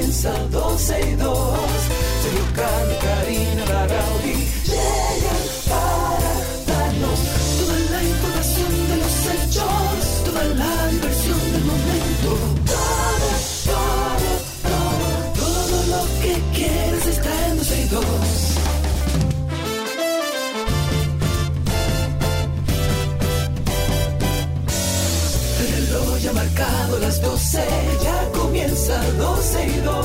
comienza 12 y 2. Sergio Carlos, Karina Larrauri 12 y 2.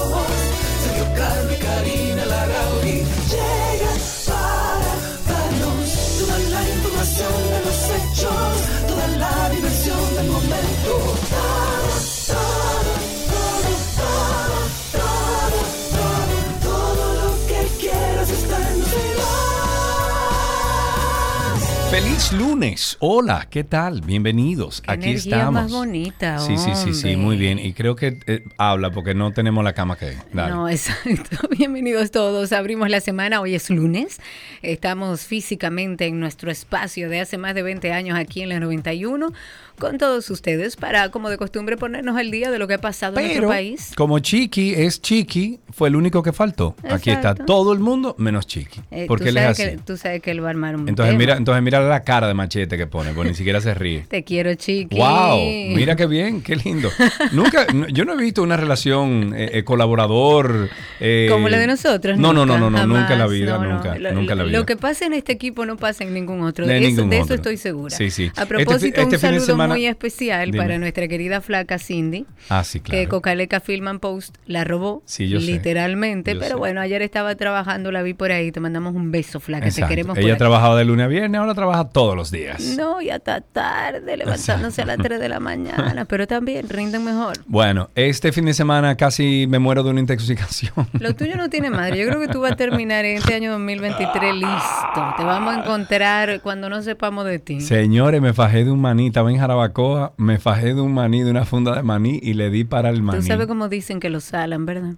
Feliz lunes. Hola, ¿qué tal? Bienvenidos. Qué Aquí energía estamos. más bonita, Sí, sí, sí, sí, muy bien. Y creo que eh, habla porque no tenemos la cama que. Dale. No, exacto. Bienvenidos todos. Abrimos la semana. Hoy es lunes. Estamos físicamente en nuestro espacio de hace más de 20 años aquí en la 91 con todos ustedes para, como de costumbre, ponernos al día de lo que ha pasado en nuestro país. como Chiqui es Chiqui, fue el único que faltó. Aquí está todo el mundo menos Chiqui. Eh, porque él es así. que, tú sabes que él va a armar un Entonces tema. mira, entonces mira la cara de machete que pone, porque ni siquiera se ríe. Te quiero, chiqui. Wow, mira qué bien, qué lindo. Nunca, yo no he visto una relación eh, eh, colaborador eh, Como la de nosotros. No, no, no, no, no, jamás. nunca en la vida, No, nunca, Lo, nunca en la vida. Lo que pasa en este equipo no pasa en ningún otro. De De, eso, de estoy segura. Sí, sí. A Este propósito, este un fin de saludo semana- muy especial Dime. para nuestra querida flaca Cindy. Ah, sí, que claro. Cocaleca Film and Post la robó, Sí, yo sé. literalmente, Yo pero sé. bueno, ayer estaba trabajando, la vi por ahí, te mandamos un beso, flaca, Exacto. te queremos Ella por trabajaba de lunes a viernes, ahora trabaja todos los días. No, ya está tarde, levantándose a las 3 de la mañana, pero también rinden mejor. Bueno, este fin de semana casi me muero de una intoxicación. Lo tuyo no tiene madre. Yo creo que tú vas a terminar este año 2023 listo. Te vamos a encontrar cuando no sepamos de ti. Señores, me fajé de un maní, estaba en Me fajé de un maní, de una funda de maní y le di para el maní. Tú sabes cómo dicen que lo salan, ¿verdad?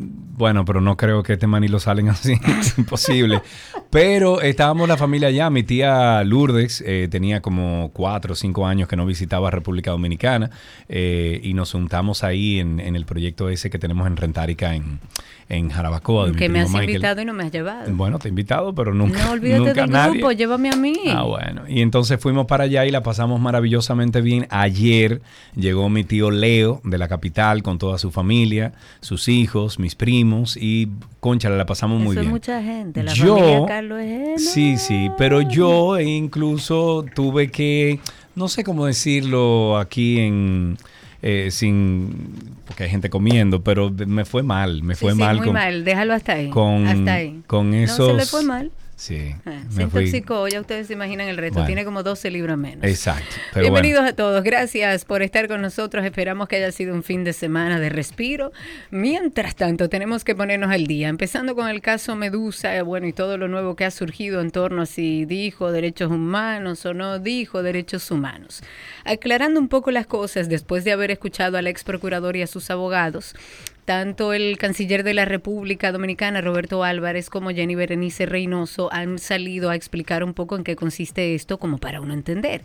Bueno, pero no creo que este maní lo salen así, es imposible. Pero estábamos la familia allá, mi tía Lourdes eh, tenía como cuatro o cinco años que no visitaba República Dominicana eh, y nos juntamos ahí en, en el proyecto ese que tenemos en Rentárica en, en Jarabacoa. mi Que me has Michael. invitado y no me has llevado. Bueno, te he invitado, pero nunca, no olvídate nunca del nadie. grupo, llévame a mí. Ah, bueno. Y entonces fuimos para allá y la pasamos maravillosamente bien. Ayer llegó mi tío Leo de la capital con toda su familia, sus hijos, mis primos y concha, la pasamos muy Eso es bien. mucha gente. La Yo- familia Carlos es Sí, sí, pero yo incluso tuve que, no sé cómo decirlo aquí en... eh, sin porque hay gente comiendo pero me fue mal me Sí, fue sí, mal muy con, mal. Déjalo hasta ahí. con, hasta ahí. con esos No se le fue mal. Sí Ah, me fui- intoxicó, ya ustedes se imaginan el resto. Bueno. Tiene como 12 libras menos. exacto pero bueno. Bienvenidos a todos, gracias por estar con nosotros. Esperamos que haya sido un fin de semana de respiro. Mientras tanto, tenemos que ponernos al día, empezando con el caso Medusa, eh, bueno, y todo lo nuevo que ha surgido en torno a si dijo derechos humanos o no dijo derechos humanos. Aclarando un poco las cosas, después de haber escuchado al ex procurador y a sus abogados, tanto el canciller de la República Dominicana, Roberto Álvarez, como Jenny Berenice Reynoso han salido a explicar un poco en qué consiste esto, como para uno entender.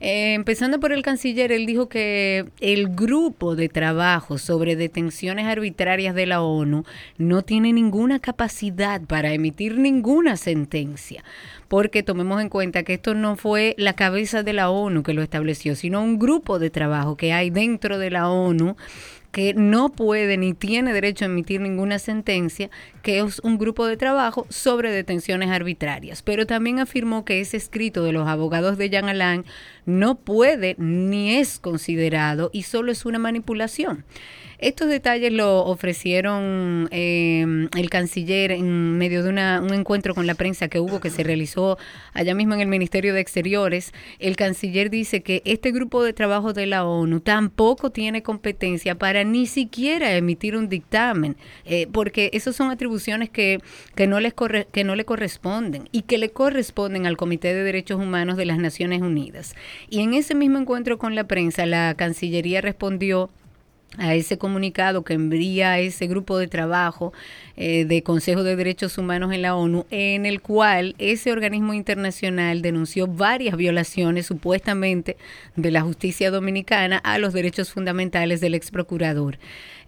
Eh, empezando por el canciller, él dijo que el grupo de trabajo sobre detenciones arbitrarias de la ONU no tiene ninguna capacidad para emitir ninguna sentencia porque tomemos en cuenta que esto no fue la cabeza de la ONU que lo estableció, sino un grupo de trabajo que hay dentro de la ONU que no puede ni tiene derecho a emitir ninguna sentencia, que es un grupo de trabajo sobre detenciones arbitrarias. Pero también afirmó que ese escrito de los abogados de Jean Alain no puede ni es considerado y solo es una manipulación. Estos detalles lo ofrecieron eh, el canciller en medio de una- un encuentro con la prensa que hubo, que se realizó allá mismo en el Ministerio de Exteriores. El canciller dice que este grupo de trabajo de la ONU tampoco tiene competencia para ni siquiera emitir un dictamen, eh, porque esas son atribuciones que, que, no que no le corresponden y que le corresponden al Comité de Derechos Humanos de las Naciones Unidas. Y en ese mismo encuentro con la prensa, la Cancillería respondió a ese comunicado que envía ese grupo de trabajo eh, de Consejo de Derechos Humanos en la ONU, en el cual ese organismo internacional denunció varias violaciones supuestamente de la justicia dominicana a los derechos fundamentales del ex procurador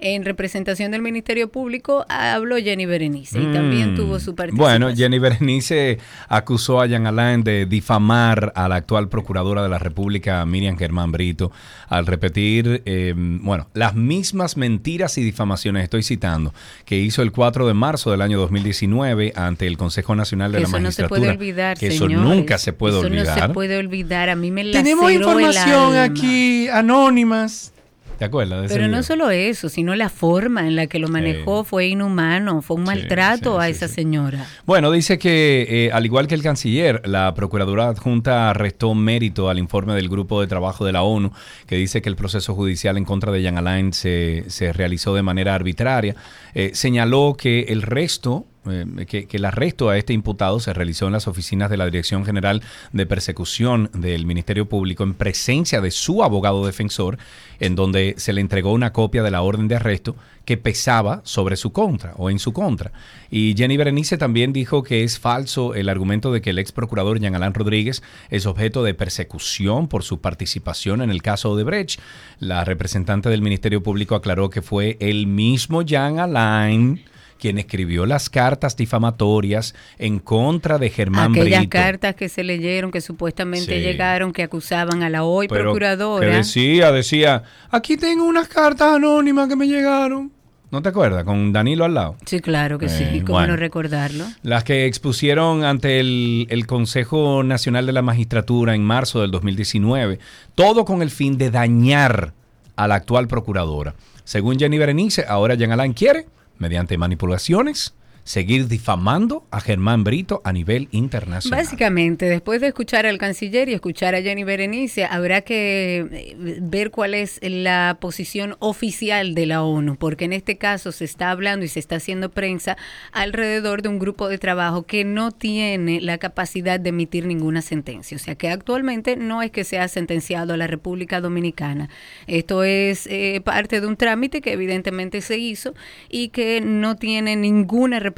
en representación del Ministerio Público habló Jenny Berenice y también Mm. tuvo su participación. Bueno, Jenny Berenice acusó a Jean Alain de difamar a la actual procuradora de la República, Miriam Germán Brito, al repetir, eh, bueno, las mismas mentiras y difamaciones, estoy citando, que hizo el 4 de marzo del año 2019 ante el Consejo Nacional de Que la eso no se Magistratura. puede olvidar, que eso nunca se puede Eso olvidar. no se puede olvidar. A mí me Tenemos laceró el información alma. aquí, anónimas. ¿Te acuerdas de ese Pero no solo eso, sino la forma en la que lo manejó fue inhumano, fue un maltrato sí, a sí, esa señora. Bueno, dice que eh, al igual que el canciller, la Procuradora Adjunta restó mérito al informe del Grupo de Trabajo de la ONU que dice que el proceso judicial en contra de Jean Alain se, se realizó de manera arbitraria. Eh, señaló que el resto eh, que, que el arresto a este imputado se realizó en las oficinas de la Dirección General de Persecución del Ministerio Público en presencia de su abogado defensor, en donde se le entregó una copia de la orden de arresto que pesaba sobre su contra o en su contra. Y Jenny Berenice también dijo que es falso el argumento de que el ex procurador Jean Alain Rodríguez es objeto de persecución por su participación en el caso de Brecht. La representante del Ministerio Público aclaró que fue el mismo Jean Alain quien escribió las cartas difamatorias en contra de Germán Aquellas Brito. cartas que se leyeron, que supuestamente Sí. llegaron, que acusaban a la hoy Pero procuradora. Que decía, decía, aquí tengo unas cartas anónimas que me llegaron. ¿No te acuerdas? Con Danilo al lado. Sí, claro que Eh, sí, cómo bueno. no recordarlo. Las que expusieron ante el, el Consejo Nacional de la Magistratura en marzo del 2019, todo con el fin de dañar a la actual procuradora. Según Jenny Berenice, ahora Jean Alain quiere, mediante manipulaciones, seguir difamando a Germán Brito a nivel internacional. Básicamente, después de escuchar al canciller y escuchar a Jenny Berenice, habrá que eh, ver cuál es la posición oficial de la ONU, porque en este caso se está hablando y se está haciendo prensa alrededor de un grupo de trabajo que no tiene la capacidad de emitir ninguna sentencia. O sea que actualmente no es que se ha sentenciado a la República Dominicana. Esto es eh, parte de un trámite que evidentemente se hizo y que no tiene ninguna repercusión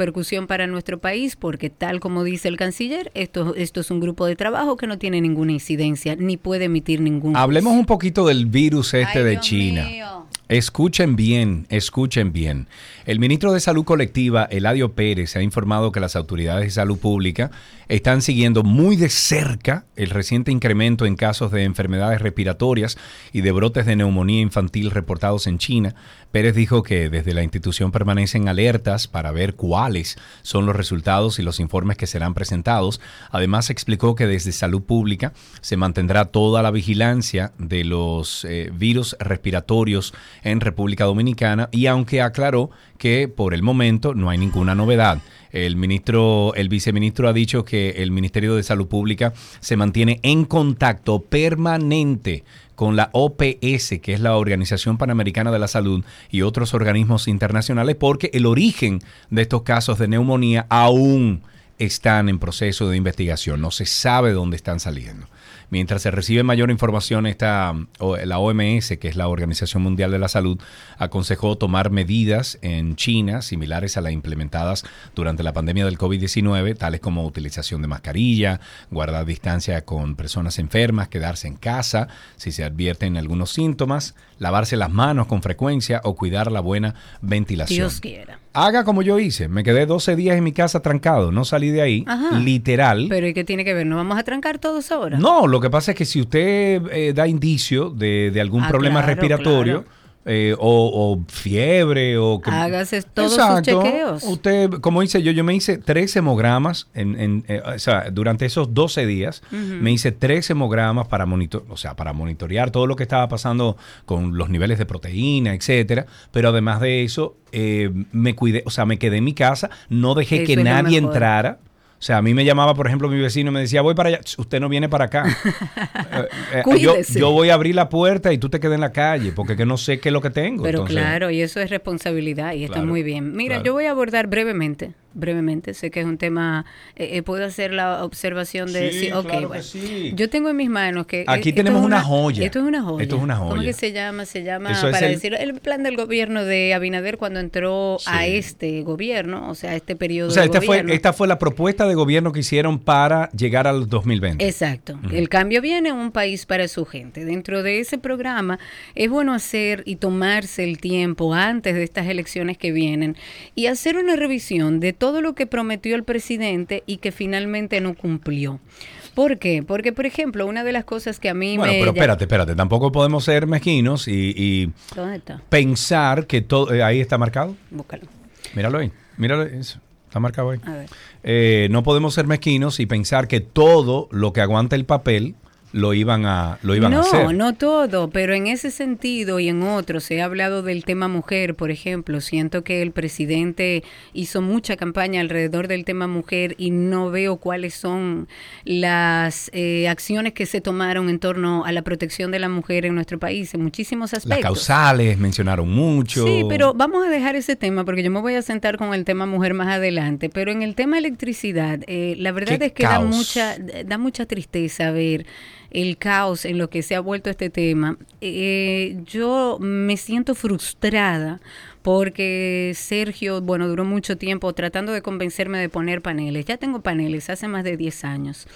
para nuestro país, porque tal como dice el canciller, esto, esto es un grupo de trabajo que no tiene ninguna incidencia ni puede emitir ningún. Hablemos un poquito del virus este Ay, de Dios China. mío. Escuchen bien, escuchen bien. El ministro de Salud Colectiva, Eladio Pérez, ha informado que las autoridades de salud pública están siguiendo muy de cerca el reciente incremento en casos de enfermedades respiratorias y de brotes de neumonía infantil reportados en China. Pérez dijo que desde la institución permanecen alertas para ver cuáles son los resultados y los informes que serán presentados. Además, explicó que desde salud pública se mantendrá toda la vigilancia de los eh, virus respiratorios en República Dominicana y aunque aclaró que por el momento no hay ninguna novedad. El ministro, el viceministro ha dicho que el Ministerio de Salud Pública se mantiene en contacto permanente con la OPS, que es la Organización Panamericana de la Salud, y otros organismos internacionales, porque el origen de estos casos de neumonía aún están en proceso de investigación. No se sabe dónde están saliendo. Mientras se recibe mayor información, esta, la OMS, que es la Organización Mundial de la Salud, aconsejó tomar medidas en China similares a las implementadas durante la pandemia del COVID-19, tales como utilización de mascarilla, guardar distancia con personas enfermas, quedarse en casa si se advierten algunos síntomas, lavarse las manos con frecuencia o cuidar la buena ventilación. Dios quiera. Haga como yo hice. Me quedé 12 días en mi casa trancado. No salí de ahí. Ajá. Literal. Pero ¿y qué tiene que ver? ¿No vamos a trancar todos ahora? No, lo que pasa es que si usted eh, da indicio de, de algún Ah, problema claro, respiratorio claro. Eh, o, o fiebre o que- Hágase todos sus chequeos. Usted, como hice yo, yo me hice tres hemogramas en, en, eh, o sea, durante esos 12 días. Me hice tres hemogramas para monitor, o sea, para monitorear todo lo que estaba pasando con los niveles de proteína, etcétera. Pero además de eso, eh, me cuidé, o sea, me quedé en mi casa, no dejé Eso que nadie mejor. entrara. O sea, a mí me llamaba, por ejemplo, mi vecino y me decía, voy para allá. Usted no viene para acá. Eh, eh, yo, voy a abrir la puerta y tú te quedas en la calle porque que no sé qué es lo que tengo. Pero Entonces, claro, y eso es responsabilidad y está Claro, muy bien. Mira, claro. yo voy a abordar brevemente brevemente. Sé que es un tema. eh, eh, ¿Puedo hacer la observación de.? Sí, ok, claro que bueno. sí. Yo tengo en mis manos que. Aquí eh, tenemos una joya. Esto es una joya. Esto es una ¿Cómo joya. que se llama? Se llama, Eso para el- decirlo, el plan del gobierno de Abinader cuando entró a Sí. este gobierno, o sea, a este periodo O sea, de esta fue, gobierno. esta fue la propuesta de gobierno que hicieron para llegar al 2020. Exacto. El cambio viene a un país para su gente. Dentro de ese programa es bueno hacer y tomarse el tiempo antes de estas elecciones que vienen y hacer una revisión de todo lo que prometió el presidente y que finalmente no cumplió. ¿Por qué? Porque, por ejemplo, una de las cosas que a mí Bueno, me... pero espérate, espérate. Tampoco podemos ser mezquinos y, y ¿Dónde está? pensar que todo... eh, ahí está marcado. Búscalo. Míralo ahí. Míralo. eso. Está marcado ahí. A ver. Eh, no podemos ser mezquinos y pensar que todo lo que aguanta el papel lo iban a, lo iban no, a hacer. no todo, pero en ese sentido y en otros se ha hablado del tema mujer, por ejemplo. Siento que el presidente hizo mucha campaña alrededor del tema mujer y no veo cuáles son las eh, acciones que se tomaron en torno a la protección de la mujer en nuestro país en muchísimos Las aspectos. causales mencionaron mucho. Sí, pero vamos a dejar ese tema porque yo me voy a sentar con el tema mujer más adelante. Pero en el tema electricidad, eh, la verdad es que da mucha, da mucha tristeza ver el caos en lo que se ha vuelto este tema. Eh, yo me siento frustrada porque Sergio, bueno, duró mucho tiempo tratando de convencerme de poner paneles. Ya tengo paneles hace más de 10 años.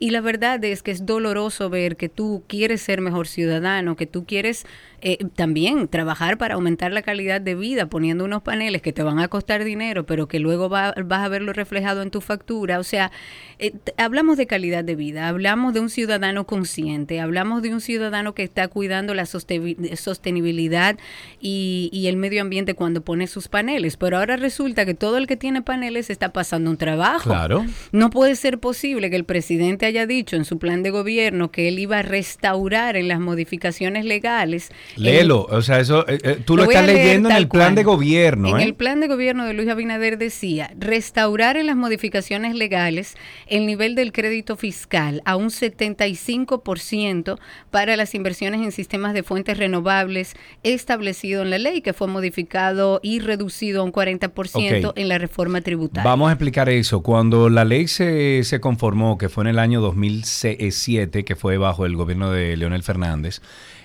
Y la verdad es que es doloroso ver que tú quieres ser mejor ciudadano, que tú quieres eh, también trabajar para aumentar la calidad de vida poniendo unos paneles que te van a costar dinero, pero que luego va- vas a verlo reflejado en tu factura. O sea, eh, hablamos de calidad de vida, hablamos de un ciudadano consciente, hablamos de un ciudadano que está cuidando la sostenibilidad y, y el medio ambiente cuando pone sus paneles. Pero ahora resulta que todo el que tiene paneles está pasando un trabajo. Claro. No puede ser posible que el presidente haya dicho en su plan de gobierno que él iba a restaurar en las modificaciones legales. Léelo. O sea, eso eh, eh, tú lo, estás leyendo en el plan cual. de gobierno. En ¿eh? el plan de gobierno de Luis Abinader decía restaurar en las modificaciones legales el nivel del crédito fiscal a un 75% para las inversiones en sistemas de fuentes renovables establecido en la ley que fue modificado y reducido a un 40% Ok. en la reforma tributaria. Vamos a explicar eso. Cuando la ley se, se conformó, que fue en el año 2007, que fue bajo el gobierno de Leonel Fernández,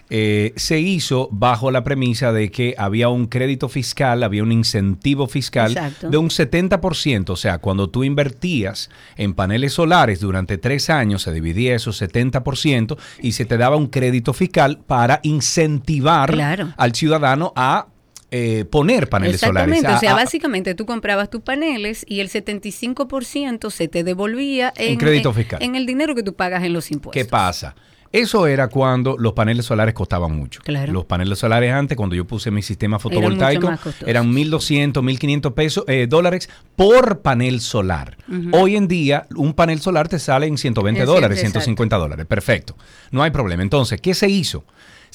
eh, se hizo bajo la premisa de que había un crédito fiscal, había un incentivo fiscal Exacto. de un 70%. O sea, cuando tú invertías en paneles solares durante tres años, se dividía esos 70% y se te daba un crédito fiscal para incentivar Claro. al ciudadano a eh, poner paneles solares. Exactamente, o sea, a- básicamente tú comprabas tus paneles y el 75% se te devolvía en, En crédito fiscal. en el dinero que tú pagas en los impuestos. ¿Qué pasa? Eso era cuando los paneles solares costaban mucho. Claro. Los paneles solares antes, cuando yo puse mi sistema fotovoltaico, costosos. eran 1.200, 1.500 pesos, eh, dólares por panel solar. Hoy en día, un panel solar te sale en 120 En dólares, cien- 150 dólares. Perfecto. No hay problema. Entonces, ¿qué se hizo?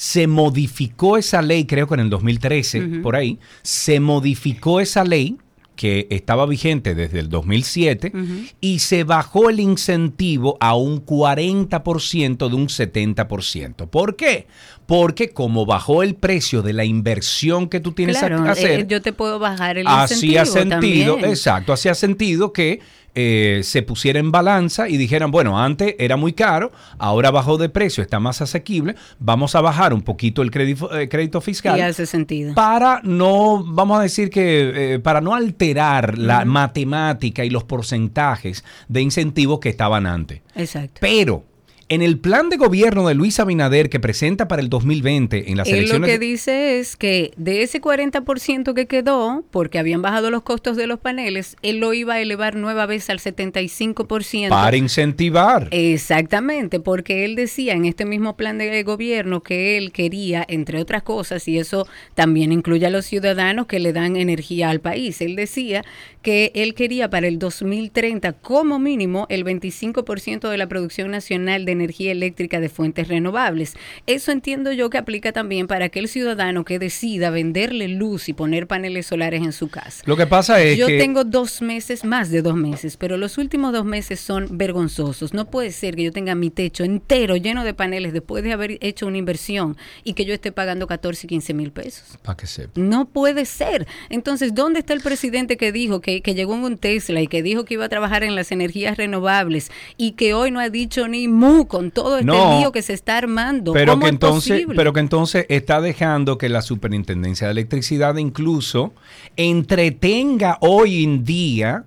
Se modificó esa ley, creo que en el 2013, por ahí, se modificó esa ley que estaba vigente desde el 2007 y se bajó el incentivo a un 40% de un 70%. ¿Por qué? Porque como bajó el precio de la inversión que tú tienes Claro, que hacer, eh, yo te puedo bajar el hacía incentivo sentido, también. exacto, hacía sentido que eh, se pusiera en balanza y dijeran, bueno, antes era muy caro, ahora bajó de precio, está más asequible, vamos a bajar un poquito el crédito, eh, crédito fiscal Y hace sentido. para no, vamos a decir que, eh, para no alterar la matemática y los porcentajes de incentivos que estaban antes. Exacto. Pero en el plan de gobierno de Luis Abinader que presenta para el 2020 en las Él lo elecciones... que de- dice es que de ese 40% que quedó, porque habían bajado los costos de los paneles, él lo iba a elevar nueva vez al 75%. para incentivar. Exactamente, porque él decía en este mismo plan de gobierno que él quería, entre otras cosas, y eso también incluye a los ciudadanos que le dan energía al país, él decía que él quería para el 2030 como mínimo el 25% de la producción nacional de energía eléctrica de fuentes renovables. Eso entiendo yo que aplica también para aquel ciudadano que decida venderle luz y poner paneles solares en su casa. Lo que pasa es Yo que... tengo dos meses, más de dos meses, pero los últimos dos meses son vergonzosos. No puede ser que yo tenga mi techo entero lleno de paneles después de haber hecho una inversión y que yo esté pagando 14 y 15 mil pesos. Para que sepa. No puede ser. Entonces, ¿dónde está el presidente que dijo que, que llegó en un Tesla y que dijo que iba a trabajar en las energías renovables y que hoy no ha dicho ni mu con todo este No, lío que se está armando? Pero ¿Cómo que es entonces, posible? pero que entonces está dejando que la Superintendencia de Electricidad incluso entretenga hoy en día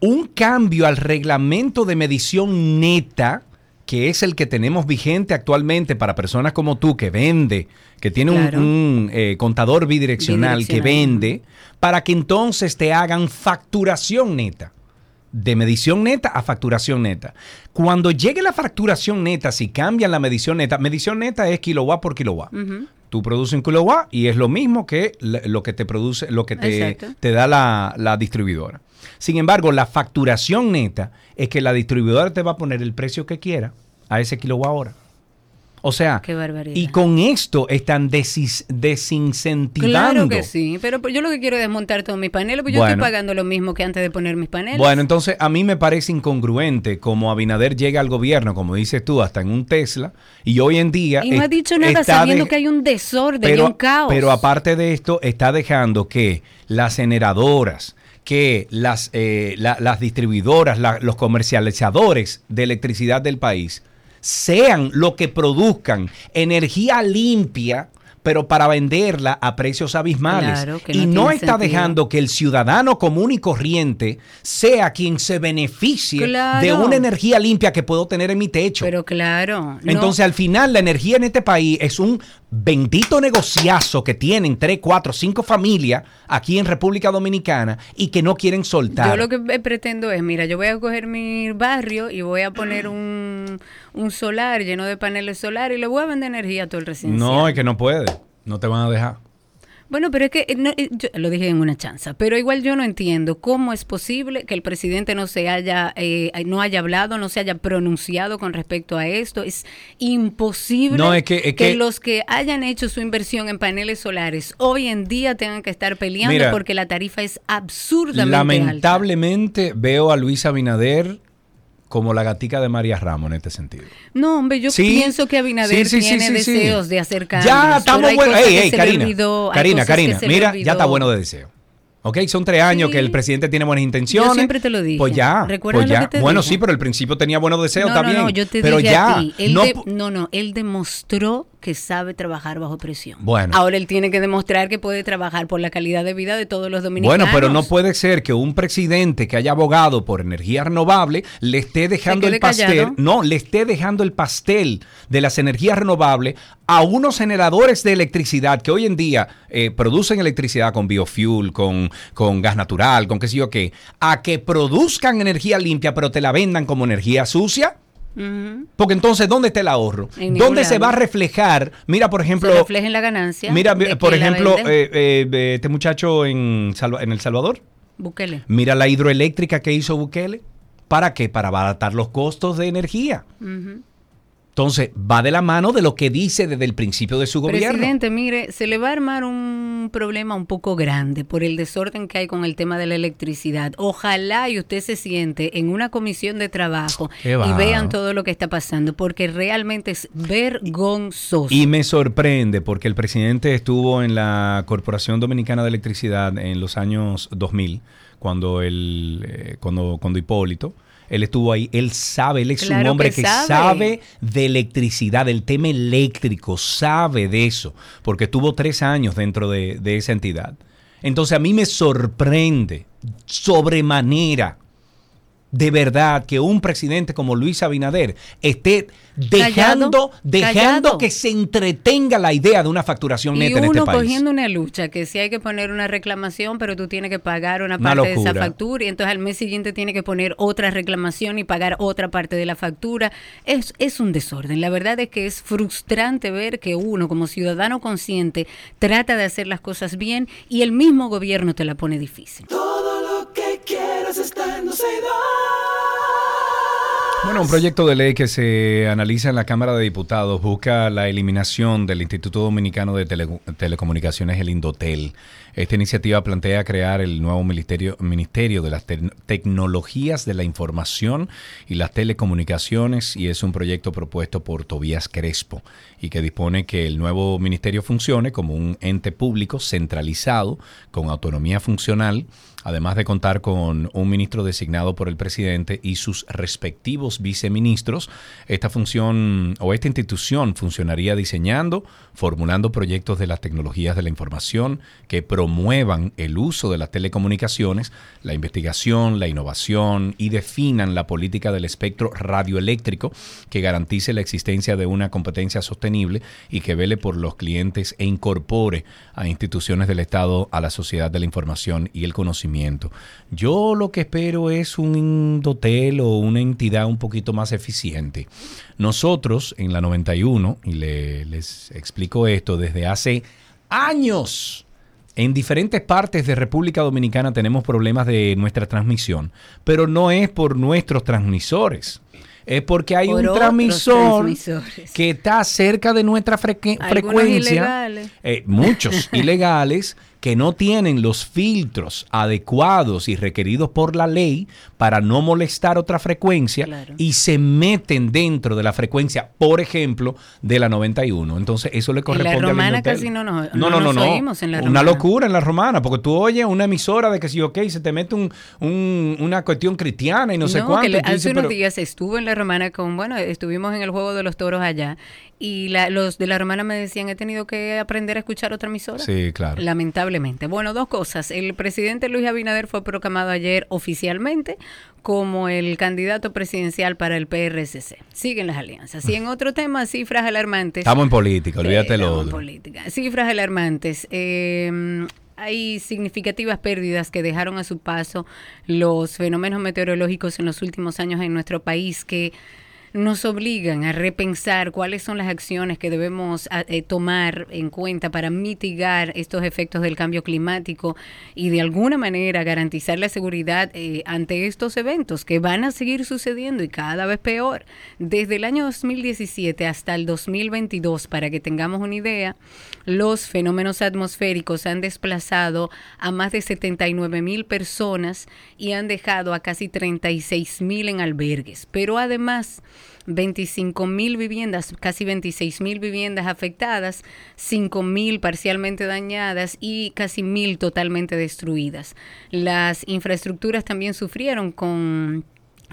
un cambio al reglamento de medición neta que es el que tenemos vigente actualmente para personas como tú que vende, que tiene un- Claro. un, eh, contador bidireccional, que vende, para que entonces te hagan facturación neta de medición neta a facturación neta. Cuando llegue la facturación neta, si cambian la medición neta, medición neta es kilowatt por kilowatt. Ujú. Tú produces un kilowatt y es lo mismo que lo que te produce, lo que te, te da la, la distribuidora. Sin embargo, la facturación neta es que la distribuidora te va a poner el precio que quiera a ese kilowatt hora. O sea, Qué barbaridad. y con esto están desis- desincentivando. Claro que sí, pero pues yo lo que quiero es desmontar todos mis paneles, pues yo estoy pagando lo mismo que antes de poner mis paneles. Bueno, entonces a mí me parece incongruente como Abinader llega al gobierno, como dices tú, hasta en un Tesla, y hoy en día... y no ha dicho nada sabiendo de- que hay un desorden y pero, un caos. pero aparte de esto, está dejando que las generadoras, que las, eh, la- las distribuidoras, la- los comercializadores de electricidad del país sean lo que produzcan energía limpia pero para venderla a precios abismales. Claro, que no y no está sentido. dejando que el ciudadano común y corriente sea quien se beneficie Claro. de una energía limpia que puedo tener en mi techo. Pero claro. no- Entonces, al final, la energía en este país es un bendito negociazo que tienen tres, cuatro, cinco familias aquí en República Dominicana y que no quieren soltar. Yo lo que eh, pretendo es, mira, yo voy a coger mi barrio y voy a poner un, un solar lleno de paneles solares y le voy a vender energía a todo el residencial. no, es que no puede. No te van a dejar. Bueno, pero es que eh, no, eh, yo lo dije en una chanza, pero igual yo no entiendo cómo es posible que el presidente no se haya, eh, no haya hablado, no se haya pronunciado con respecto a esto. Es imposible No, es que- es que- los que hayan hecho su inversión en paneles solares hoy en día tengan que estar peleando Mira, porque la tarifa es absurdamente alta. Lamentablemente veo a Luis Abinader como la gatica de María Ramos en este sentido. No, hombre, yo Sí, pienso que Abinader sí, sí, sí, tiene deseos de hacer cambios. Ya estamos buenos. Ey, ey, Karina. olvidó, Karina, Karina. Mira, ya está bueno de deseo. ¿Ok? Son tres años que el presidente tiene buenas intenciones. Yo siempre te lo dije. Pues ya. ¿Recuerdas pues lo que te bueno, dije? sí, pero al principio tenía buenos deseos no, también. No, no, yo te pero dije ya. a ti. Él no, de- pu- no, no, él demostró que sabe trabajar bajo presión. Bueno. Ahora él tiene que demostrar que puede trabajar por la calidad de vida de todos los dominicanos. Bueno, pero no puede ser que un presidente que haya abogado por energía renovable le esté dejando el pastel, callado. no, le esté dejando el pastel de las energías renovables a unos generadores de electricidad que hoy en día eh, producen electricidad con biofuel, con, con gas natural, con qué sé yo qué, a que produzcan energía limpia pero te la vendan como energía sucia. Porque entonces, ¿dónde está el ahorro? En ¿Dónde se lado. va a reflejar? Mira, por ejemplo, Se refleja en la ganancia. mira, por ejemplo, eh, eh, este muchacho en, en El Salvador. Bukele. Mira la hidroeléctrica que hizo Bukele. ¿Para qué? Para abaratar los costos de energía. Entonces, va de la mano de lo que dice desde el principio de su gobierno. Presidente, mire, se le va a armar un problema un poco grande por el desorden que hay con el tema de la electricidad. Ojalá y usted se siente en una comisión de trabajo y vean todo lo que está pasando, porque realmente es vergonzoso. Y me sorprende porque el presidente estuvo en la Corporación Dominicana de Electricidad en los años 2000, cuando, el, eh, cuando, cuando Hipólito, él estuvo ahí, él sabe, él es un hombre que que, sabe. sabe. de electricidad, del tema eléctrico, sabe de eso, porque estuvo tres años dentro de, de esa entidad. Entonces a mí me sorprende sobremanera de verdad que un presidente como Luis Abinader esté dejando, Callado, dejando callado. que se entretenga la idea de una facturación y neta en uno este país. cogiendo una lucha, que si hay que poner una reclamación, pero tú tienes que pagar una Una parte de esa factura y entonces al mes siguiente tiene que poner otra reclamación y pagar otra parte de la factura. Es, es un desorden. La verdad es que es frustrante ver que uno como ciudadano consciente trata de hacer las cosas bien y el mismo gobierno te la pone difícil. Bueno, un proyecto de ley que se analiza en la Cámara de Diputados busca la eliminación del Instituto Dominicano de Telecomunicaciones, el Indotel. Esta iniciativa plantea crear el nuevo Ministerio, ministerio de las Tecnologías de la Información y las Telecomunicaciones y es un proyecto propuesto por Tobías Crespo y que dispone que el nuevo ministerio funcione como un ente público centralizado con autonomía funcional además de contar con un ministro designado por el presidente y sus respectivos viceministros, esta función o esta institución funcionaría diseñando, formulando proyectos de las tecnologías de la información que promuevan el uso de las telecomunicaciones, la investigación, la innovación y definan la política del espectro radioeléctrico que garantice la existencia de una competencia sostenible y que vele por los clientes e incorpore a instituciones del Estado a la sociedad de la información y el conocimiento yo lo que espero es un dotel o una entidad un poquito más eficiente. Nosotros en la 91, y les explico esto, desde hace años, en diferentes partes de República Dominicana tenemos problemas de nuestra transmisión, pero no es por nuestros transmisores es porque hay un transmisor que está cerca de nuestra frecuencia. Eh, muchos ilegales que no tienen los filtros adecuados y requeridos por la ley para no molestar otra frecuencia y se meten dentro de la frecuencia, por ejemplo, de la 91. Entonces, eso le corresponde en la romana casi no nos, no, no, no, no, En la una locura en la romana, porque tú oyes una emisora de que si, ok, se te mete un, una cuestión cristiana y no, sé cuánto. hace unos días estuvo en la romana con, bueno, estuvimos en el juego de los toros allá y los de la romana me decían, he tenido que aprender a escuchar otra emisora. Sí, claro. Lamentablemente. Bueno, dos cosas. El presidente Luis Abinader fue proclamado ayer oficialmente como el candidato presidencial para el PRCC. Siguen las alianzas. Y en otro tema, cifras alarmantes. Estamos en política, olvídate lo en política. Cifras alarmantes. Eh, hay significativas pérdidas que dejaron a su paso los fenómenos meteorológicos en los últimos años en nuestro país que nos obligan a repensar cuáles son las acciones que debemos eh, tomar en cuenta para mitigar estos efectos del cambio climático y de alguna manera garantizar la seguridad eh, ante estos eventos que van a seguir sucediendo y cada vez peor. Desde el año 2017 hasta el 2022, para que tengamos una idea, los fenómenos atmosféricos han desplazado a más de 79 mil personas y han dejado a casi 36 mil en albergues. Pero además, 25 mil viviendas, casi 26 mil viviendas afectadas, 5 mil parcialmente dañadas y casi mil totalmente destruidas. Las infraestructuras también sufrieron con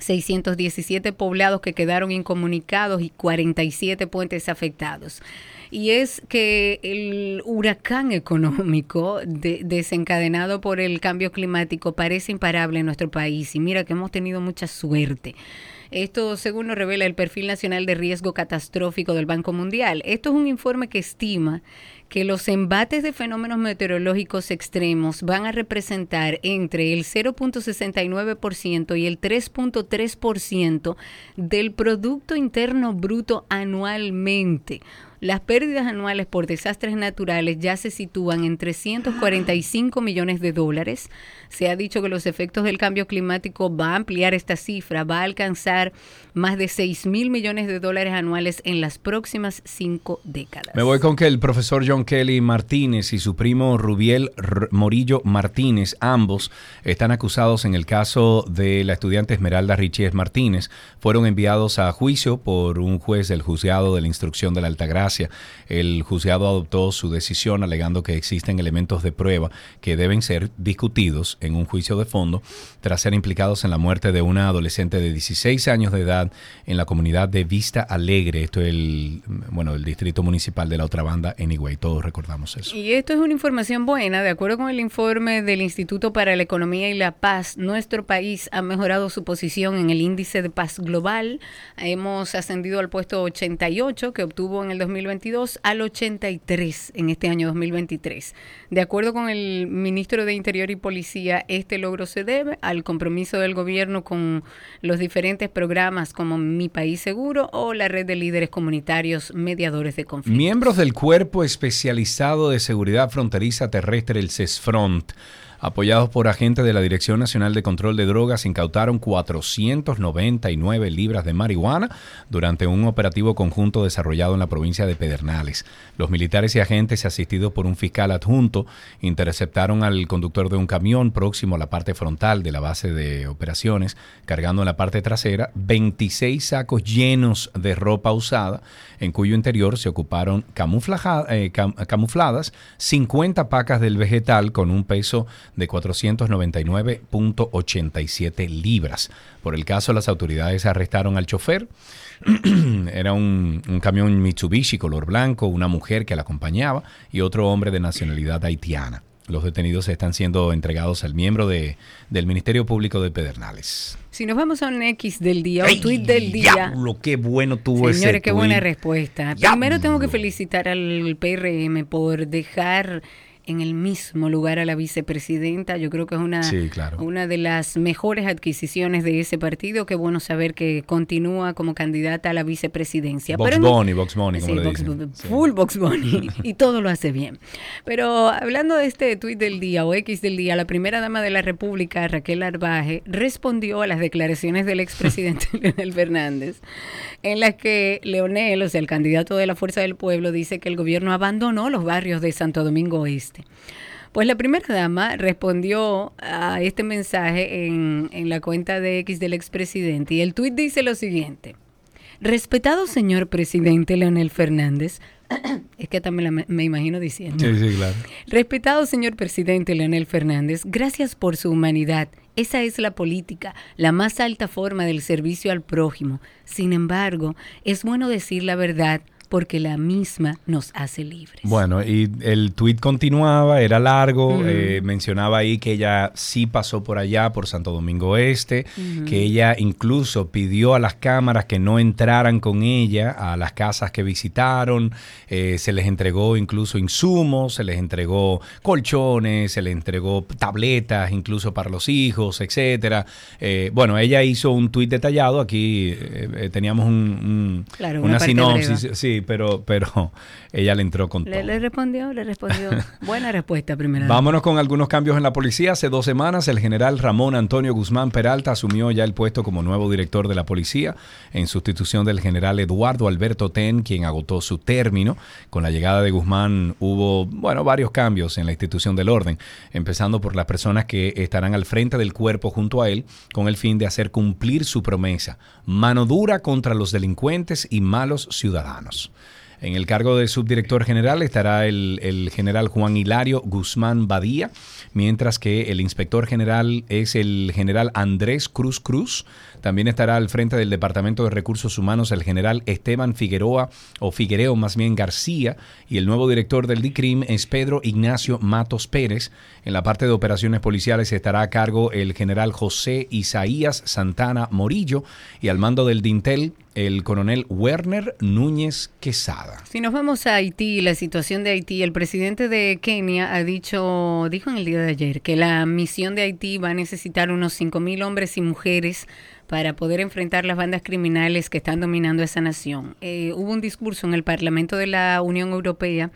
617 poblados que quedaron incomunicados y 47 puentes afectados. Y es que el huracán económico desencadenado por el cambio climático parece imparable en nuestro país. Y mira que hemos tenido mucha suerte. Esto según nos revela el Perfil Nacional de Riesgo Catastrófico del Banco Mundial. Esto es un informe que estima que los embates de fenómenos meteorológicos extremos van a representar entre el 0.69% y el 3.3% del Producto Interno Bruto anualmente. Las pérdidas anuales por desastres naturales ya se sitúan en 345 millones de dólares. Se ha dicho que los efectos del cambio climático va a ampliar esta cifra, va a alcanzar más de 6 mil millones de dólares anuales en las próximas cinco décadas. Me voy con que el profesor John Kelly Martínez y su primo Rubiel Morillo Martínez, ambos están acusados en el caso de la estudiante Esmeralda Richies Martínez. Fueron enviados a juicio por un juez del juzgado de la instrucción de la Altagracia el juzgado adoptó su decisión alegando que existen elementos de prueba que deben ser discutidos en un juicio de fondo tras ser implicados en la muerte de una adolescente de 16 años de edad en la comunidad de Vista Alegre. Esto es el, bueno, el distrito municipal de la otra banda, Anyway. Todos recordamos eso. Y esto es una información buena. De acuerdo con el informe del Instituto para la Economía y la Paz, nuestro país ha mejorado su posición en el índice de paz global. Hemos ascendido al puesto 88 que obtuvo en el 2000 2022 al 83 en este año 2023. De acuerdo con el ministro de Interior y Policía, este logro se debe al compromiso del gobierno con los diferentes programas como Mi País Seguro o la red de líderes comunitarios mediadores de conflictos. Miembros del Cuerpo Especializado de Seguridad Fronteriza Terrestre, el CESFRONT, Apoyados por agentes de la Dirección Nacional de Control de Drogas, incautaron 499 libras de marihuana durante un operativo conjunto desarrollado en la provincia de Pedernales. Los militares y agentes, asistidos por un fiscal adjunto, interceptaron al conductor de un camión próximo a la parte frontal de la base de operaciones, cargando en la parte trasera 26 sacos llenos de ropa usada, en cuyo interior se ocuparon eh, camufladas 50 pacas del vegetal con un peso de 499.87 libras. Por el caso, las autoridades arrestaron al chofer. Era un, camión Mitsubishi color blanco, una mujer que la acompañaba y otro hombre de nacionalidad haitiana. Los detenidos están siendo entregados al miembro de, del Ministerio Público de Pedernales. Si nos vamos a un X del día, un tweet del día. Lo qué bueno tuvo Señores, qué buena respuesta. Primero tengo que felicitar al PRM por dejar en el mismo lugar a la vicepresidenta. Yo creo que es una, una de las mejores adquisiciones de ese partido. Qué bueno saber que continúa como candidata a la vicepresidencia. Box Bunny, Box Bunny, como le Full Box Bunny. y todo lo hace bien. Pero hablando de este tuit del día o X del día, la primera dama de la República, Raquel Arbaje, respondió a las declaraciones del expresidente Leonel Fernández, en las que Leonel, o sea, el candidato de la Fuerza del Pueblo, dice que el gobierno abandonó los barrios de Santo Domingo Oeste pues la primera dama respondió a este mensaje en, la cuenta de X del expresidente y el tuit dice lo siguiente. Respetado señor presidente Leonel Fernández, es que también me imagino diciendo. Sí, sí, claro. Respetado señor presidente Leonel Fernández, gracias por su humanidad. Esa es la política, la más alta forma del servicio al prójimo. Sin embargo, es bueno decir la verdad porque la misma nos hace libres. Bueno, y el tuit continuaba, era largo, eh, mencionaba ahí que ella sí pasó por allá, por Santo Domingo Este, que ella incluso pidió a las cámaras que no entraran con ella a las casas que visitaron, eh, se les entregó incluso insumos, se les entregó colchones, se les entregó tabletas incluso para los hijos, etcétera. Eh, bueno, ella hizo un tuit detallado, aquí teníamos un, una, sinopsis, sí, pero, pero ella le entró con todo. Le respondió, le respondió. Buena respuesta primero. Vámonos con algunos cambios en la policía. Hace dos semanas el general Ramón Antonio Guzmán Peralta asumió ya el puesto como nuevo director de la policía en sustitución del general Eduardo Alberto Ten, quien agotó su término. Con la llegada de Guzmán hubo, bueno, varios cambios en la institución del orden, empezando por las personas que estarán al frente del cuerpo junto a él con el fin de hacer cumplir su promesa, mano dura contra los delincuentes y malos ciudadanos. En el cargo de subdirector general estará el, general Juan Hilario Guzmán Badía, mientras que el inspector general es el general Andrés Cruz Cruz. También estará al frente del Departamento de Recursos Humanos el general Esteban Figueroa, o Figuereo más bien García, y el nuevo director del DICRIM es Pedro Ignacio Matos Pérez. En la parte de operaciones policiales estará a cargo el general José Isaías Santana Morillo y al mando del DINTEL el coronel Werner Núñez Quesada. Si nos vamos a Haití, la situación de Haití, el presidente de Kenia ha dicho, dijo en el día de ayer que la misión de Haití va a necesitar unos 5.000 hombres y mujeres para poder enfrentar las bandas criminales que están dominando esa nación. Eh, hubo un discurso en el Parlamento de la Unión Europea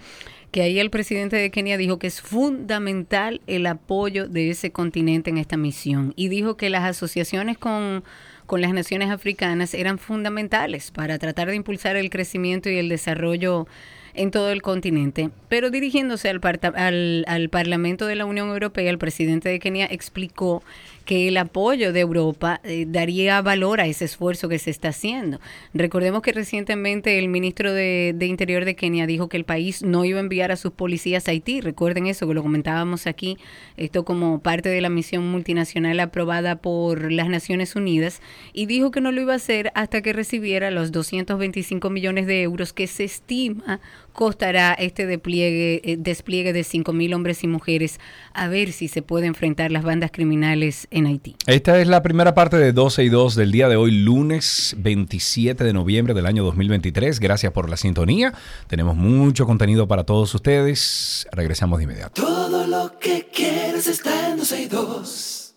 que ahí el presidente de Kenia dijo que es fundamental el apoyo de ese continente en esta misión y dijo que las asociaciones con, con las naciones africanas eran fundamentales para tratar de impulsar el crecimiento y el desarrollo en todo el continente. Pero dirigiéndose al, al, al Parlamento de la Unión Europea, el presidente de Kenia explicó que el apoyo de Europa eh, daría valor a ese esfuerzo que se está haciendo. Recordemos que recientemente el ministro de, de, Interior de Kenia dijo que el país no iba a enviar a sus policías a Haití. Recuerden eso, que lo comentábamos aquí, esto como parte de la misión multinacional aprobada por las Naciones Unidas, y dijo que no lo iba a hacer hasta que recibiera los 225 millones de euros que se estima costará este despliegue, eh, despliegue de 5.000 hombres y mujeres, a ver si se puede enfrentar las bandas criminales en Haití. Esta es la primera parte de 12 y 2 del día de hoy, lunes 27 de noviembre del año 2023. Gracias por la sintonía. Tenemos mucho contenido para todos ustedes. Regresamos de inmediato. Todo lo que quieres está en 12 y 2.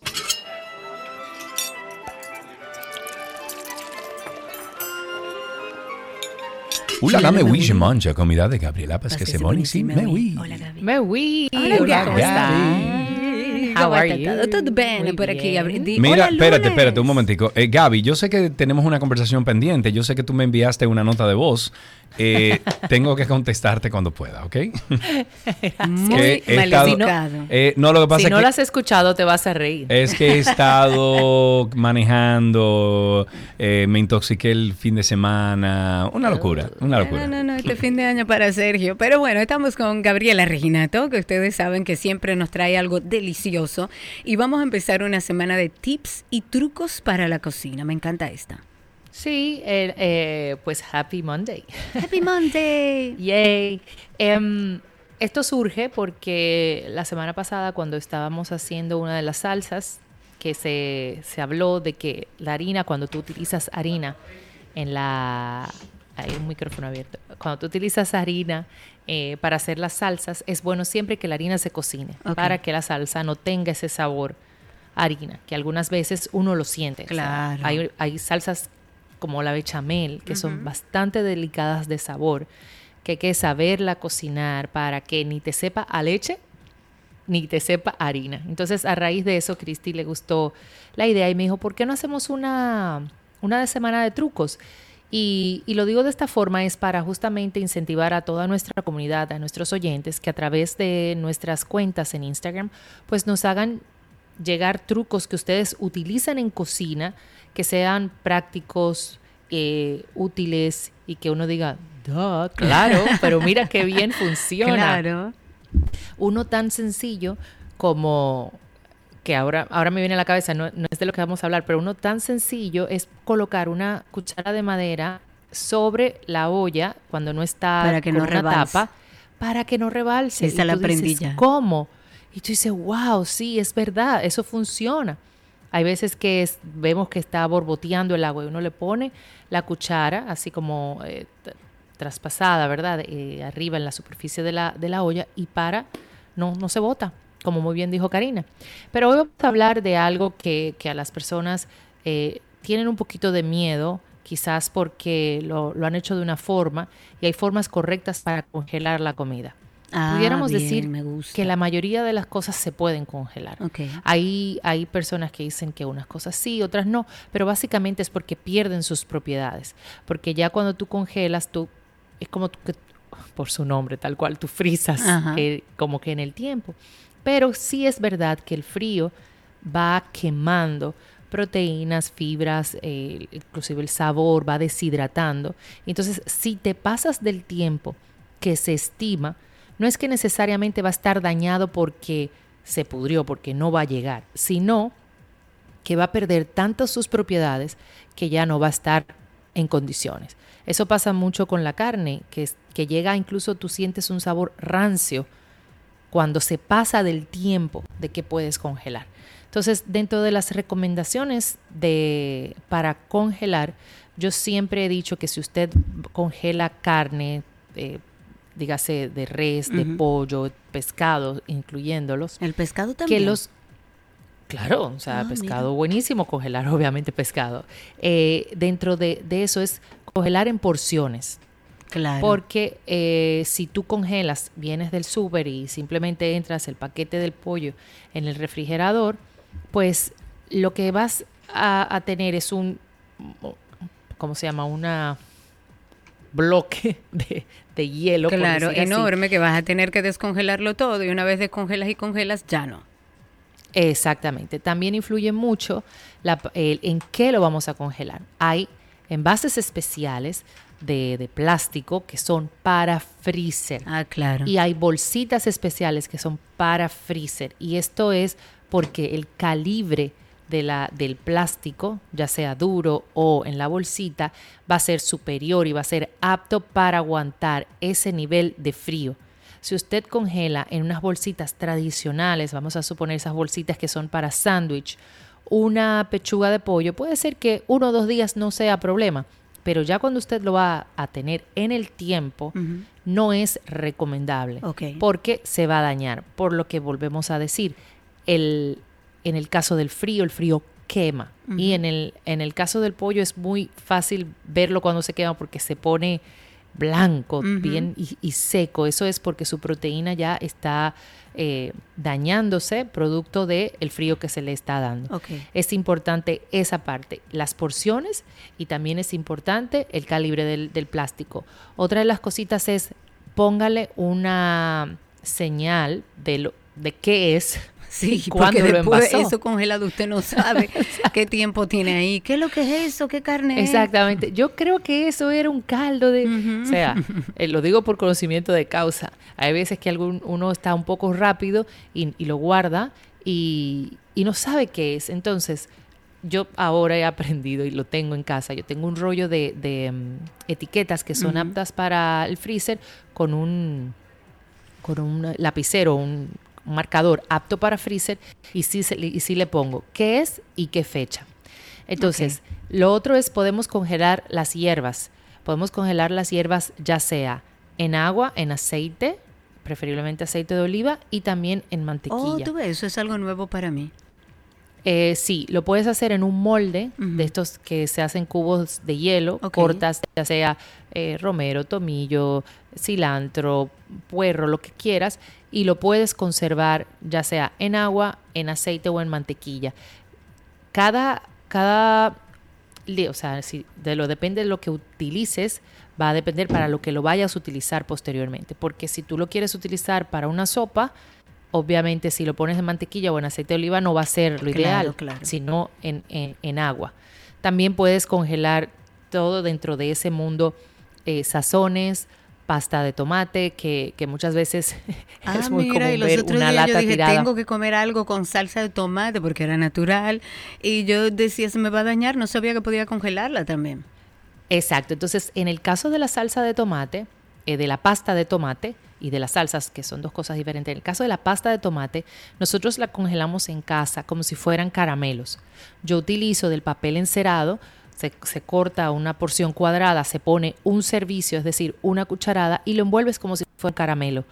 Là, mais oui, je mange comida de Gabriela c'est bon ici. Mais oui. Hola, Gabi. Mais oui. Hola, Hola. ¿cómo How are you? Todo bien por aquí. di- Mira, Hola, espérate, espérate un momentico. Eh, Gaby, yo sé que tenemos una conversación pendiente. Yo sé que tú me enviaste una nota de voz. Eh, tengo que contestarte cuando pueda, ¿ok? Muy estado-. Eh, no, lo que pasa Si es no que... lo has escuchado, te vas a reír. Es que he estado manejando, eh, me intoxiqué el fin de semana. Una locura, una locura. No, no, no, este fin de año para Sergio. Pero bueno, estamos con Gabriela Reginato, que ustedes saben que siempre nos trae algo delicioso. Y vamos a empezar una semana de tips y trucos para la cocina. Me encanta esta. Sí, eh, eh, pues Happy Monday. Happy Monday. Yay. Em, esto surge porque la semana pasada cuando estábamos haciendo una de las salsas, que se, se habló de que la harina, cuando tú utilizas harina en la... Hay un micrófono abierto. Cuando tú utilizas harina eh, para hacer las salsas, es bueno siempre que la harina se cocine, para que la salsa no tenga ese sabor harina, que algunas veces uno lo siente. O sea, Claro. hay, hay salsas como la bechamel, que son bastante delicadas de sabor, que hay que saberla cocinar para que ni te sepa a leche ni te sepa harina. Entonces, a raíz de eso, Cristi le gustó la idea y me dijo, ¿por qué no hacemos una, una de semana de trucos? Y, y lo digo de esta forma es para justamente incentivar a toda nuestra comunidad, a nuestros oyentes, que a través de nuestras cuentas en Instagram, pues nos hagan llegar trucos que ustedes utilizan en cocina, que sean prácticos, eh, útiles y que uno diga, "Duh, claro, pero mira qué bien funciona Claro. uno tan sencillo como que ahora, ahora me viene a la cabeza, no, no es de lo que vamos a hablar, pero uno tan sencillo es colocar una cuchara de madera sobre la olla cuando no está Para que con no una rebalse. tapa, para que no rebalse. Esa Y la tú dices. ¿Cómo? Y tú dices, wow, sí, es verdad, eso funciona. Hay veces que es- vemos que está borboteando el agua y uno le pone la cuchara, así como eh, traspasada, ¿verdad? Eh, arriba en la superficie de la, de la olla y para, no, no se bota, como muy bien dijo Karina. Pero hoy vamos a hablar de algo que, que a las personas eh, tienen un poquito de miedo, quizás porque lo han hecho de una forma y hay formas correctas para congelar la comida. Ah, Pudiéramos bien, decir me gusta. que la mayoría de las cosas se pueden congelar. Ok. Hay, hay personas que dicen que unas cosas sí, otras no, pero básicamente es porque pierden sus propiedades. Porque ya cuando tú congelas, tú es como que, por su nombre, tal cual, tú frizas eh, como que en el tiempo. Pero sí es verdad que el frío va quemando proteínas, fibras, eh, inclusive el sabor, va deshidratando. Entonces, si te pasas del tiempo que se estima, no es que necesariamente va a estar dañado porque se pudrió, porque no va a llegar, sino que va a perder tantas sus propiedades que ya no va a estar en condiciones. Eso pasa mucho con la carne, que, llega incluso tú sientes un sabor rancio cuando se pasa del tiempo de que puedes congelar. Entonces, dentro de las recomendaciones de, para congelar, yo siempre he dicho que si usted congela carne, eh, dígase de res, de pollo, pescado, incluyéndolos, El pescado también. que los claro o sea Ah, pescado buenísimo congelar obviamente pescado. Eh, dentro de, de eso es congelar en porciones. Claro. porque eh, si tú congelas vienes del súper y simplemente entras el paquete del pollo en el refrigerador pues lo que vas a, a tener es un cómo se llama una bloque de, de hielo Claro, así. enorme que vas a tener que descongelarlo todo y una vez descongelas y congelas ya no. Exactamente. También influye mucho la- el- en qué lo vamos a congelar. Hay envases especiales de, de plástico que son para freezer. Ah, claro. Y hay bolsitas especiales que son para freezer. Y esto es porque el calibre de la, del plástico, ya sea duro o en la bolsita, va a ser superior y va a ser apto para aguantar ese nivel de frío. Si usted congela en unas bolsitas tradicionales, vamos a suponer esas bolsitas que son para sándwich, una pechuga de pollo, puede ser que uno o dos días no sea problema, pero ya cuando usted lo va a tener en el tiempo, no es recomendable Ok. porque se va a dañar. Por lo que volvemos a decir, el, en el caso del frío, el frío quema. Y en el, en el caso del pollo es muy fácil verlo cuando se quema porque se pone blanco, bien y, seco. Eso es porque su proteína ya está eh, dañándose producto del el frío que se le está dando. Es importante esa parte, las porciones y también es importante el calibre del, del plástico. Otra de las cositas es póngale una señal de, lo, de qué es Sí, porque después de eso congelado usted no sabe qué tiempo tiene ahí. ¿Qué es lo que es eso? ¿Qué carne Exactamente. Yo creo que eso era un caldo de... O sea, eh, lo digo por conocimiento de causa. Hay veces que algún, uno está un poco rápido y, lo guarda y, no sabe qué es. Entonces, yo ahora he aprendido y lo tengo en casa. Yo tengo un rollo de, mm, etiquetas que son aptas para el freezer con un con un lapicero, un un marcador apto para freezer y sí, y le pongo qué es y qué fecha. Entonces, lo otro es podemos congelar las hierbas. Podemos congelar las hierbas ya sea en agua, en aceite, preferiblemente aceite de oliva y también en mantequilla. Oh, tú ves, eso es algo nuevo para mí. Eh, sí, lo puedes hacer en un molde de estos que se hacen cubos de hielo, cortas, ya sea eh, romero, tomillo, cilantro, puerro, lo que quieras, y lo puedes conservar ya sea en agua, en aceite o en mantequilla. Cada, cada, o sea, si de lo depende de lo que utilices, va a depender para lo que lo vayas a utilizar posteriormente. Porque si tú lo quieres utilizar para una sopa, obviamente si lo pones en mantequilla o en aceite de oliva no va a ser lo ideal, sino en, en, agua. También puedes congelar todo dentro de ese mundo, eh, sazones, pasta de tomate, que, que muchas veces es ah, muy común ver una lata yo dije, Tengo que comer algo con salsa de tomate porque era natural. Y yo decía, se me va a dañar, no sabía que podía congelarla también. Exacto, entonces en el caso de la salsa de tomate, eh, de la pasta de tomate, y de las salsas, que son dos cosas diferentes. En el caso de la pasta de tomate, nosotros la congelamos en casa como si fueran caramelos. Yo utilizo del papel encerado, se, se, corta una porción cuadrada, se pone un servicio, es decir, una cucharada, y lo envuelves como si fuera caramelo.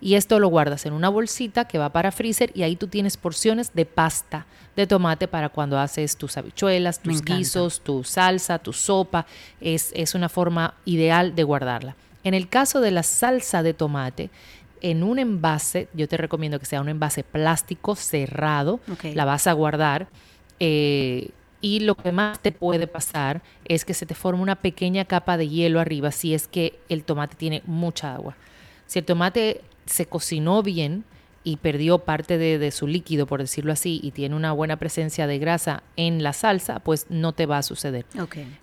Y esto lo guardas en una bolsita que va para freezer y ahí tú tienes porciones de pasta de tomate para cuando haces tus habichuelas, tus guisos, tu salsa, tu sopa. Es, es una forma ideal de guardarla. En el caso de la salsa de tomate, en un envase, yo te recomiendo que sea un envase plástico cerrado, la vas a guardar. Eh, y lo que más te puede pasar es que se te forma una pequeña capa de hielo arriba si es que el tomate tiene mucha agua. Si el tomate se cocinó bien, y perdió parte de, su líquido, por decirlo así, y tiene una buena presencia de grasa en la salsa, pues no te va a suceder.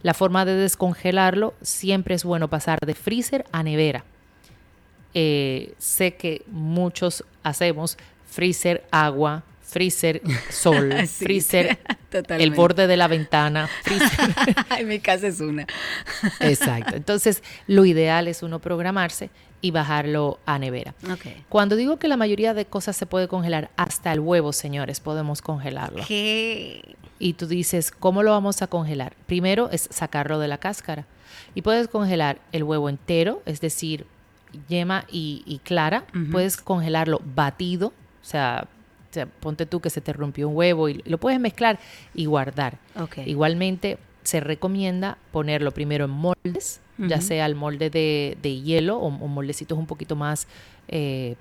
La forma de descongelarlo siempre es bueno pasar de freezer a nevera. Eh, sé que muchos hacemos freezer agua, freezer sol, freezer el borde de la ventana, freezer. en mi casa es una. Exacto. Entonces, lo ideal es uno programarse y bajarlo a nevera. Cuando digo que la mayoría de cosas se puede congelar, hasta el huevo, señores, podemos congelarlo. ¿Qué? Y tú dices, ¿cómo lo vamos a congelar? Primero es sacarlo de la cáscara. Y puedes congelar el huevo entero, es decir, yema y, clara. Puedes congelarlo batido, o sea, ponte tú que se te rompió un huevo y lo puedes mezclar y guardar. Igualmente, se recomienda ponerlo primero en moldes, ya sea el molde de, hielo o, moldecitos un poquito más eh,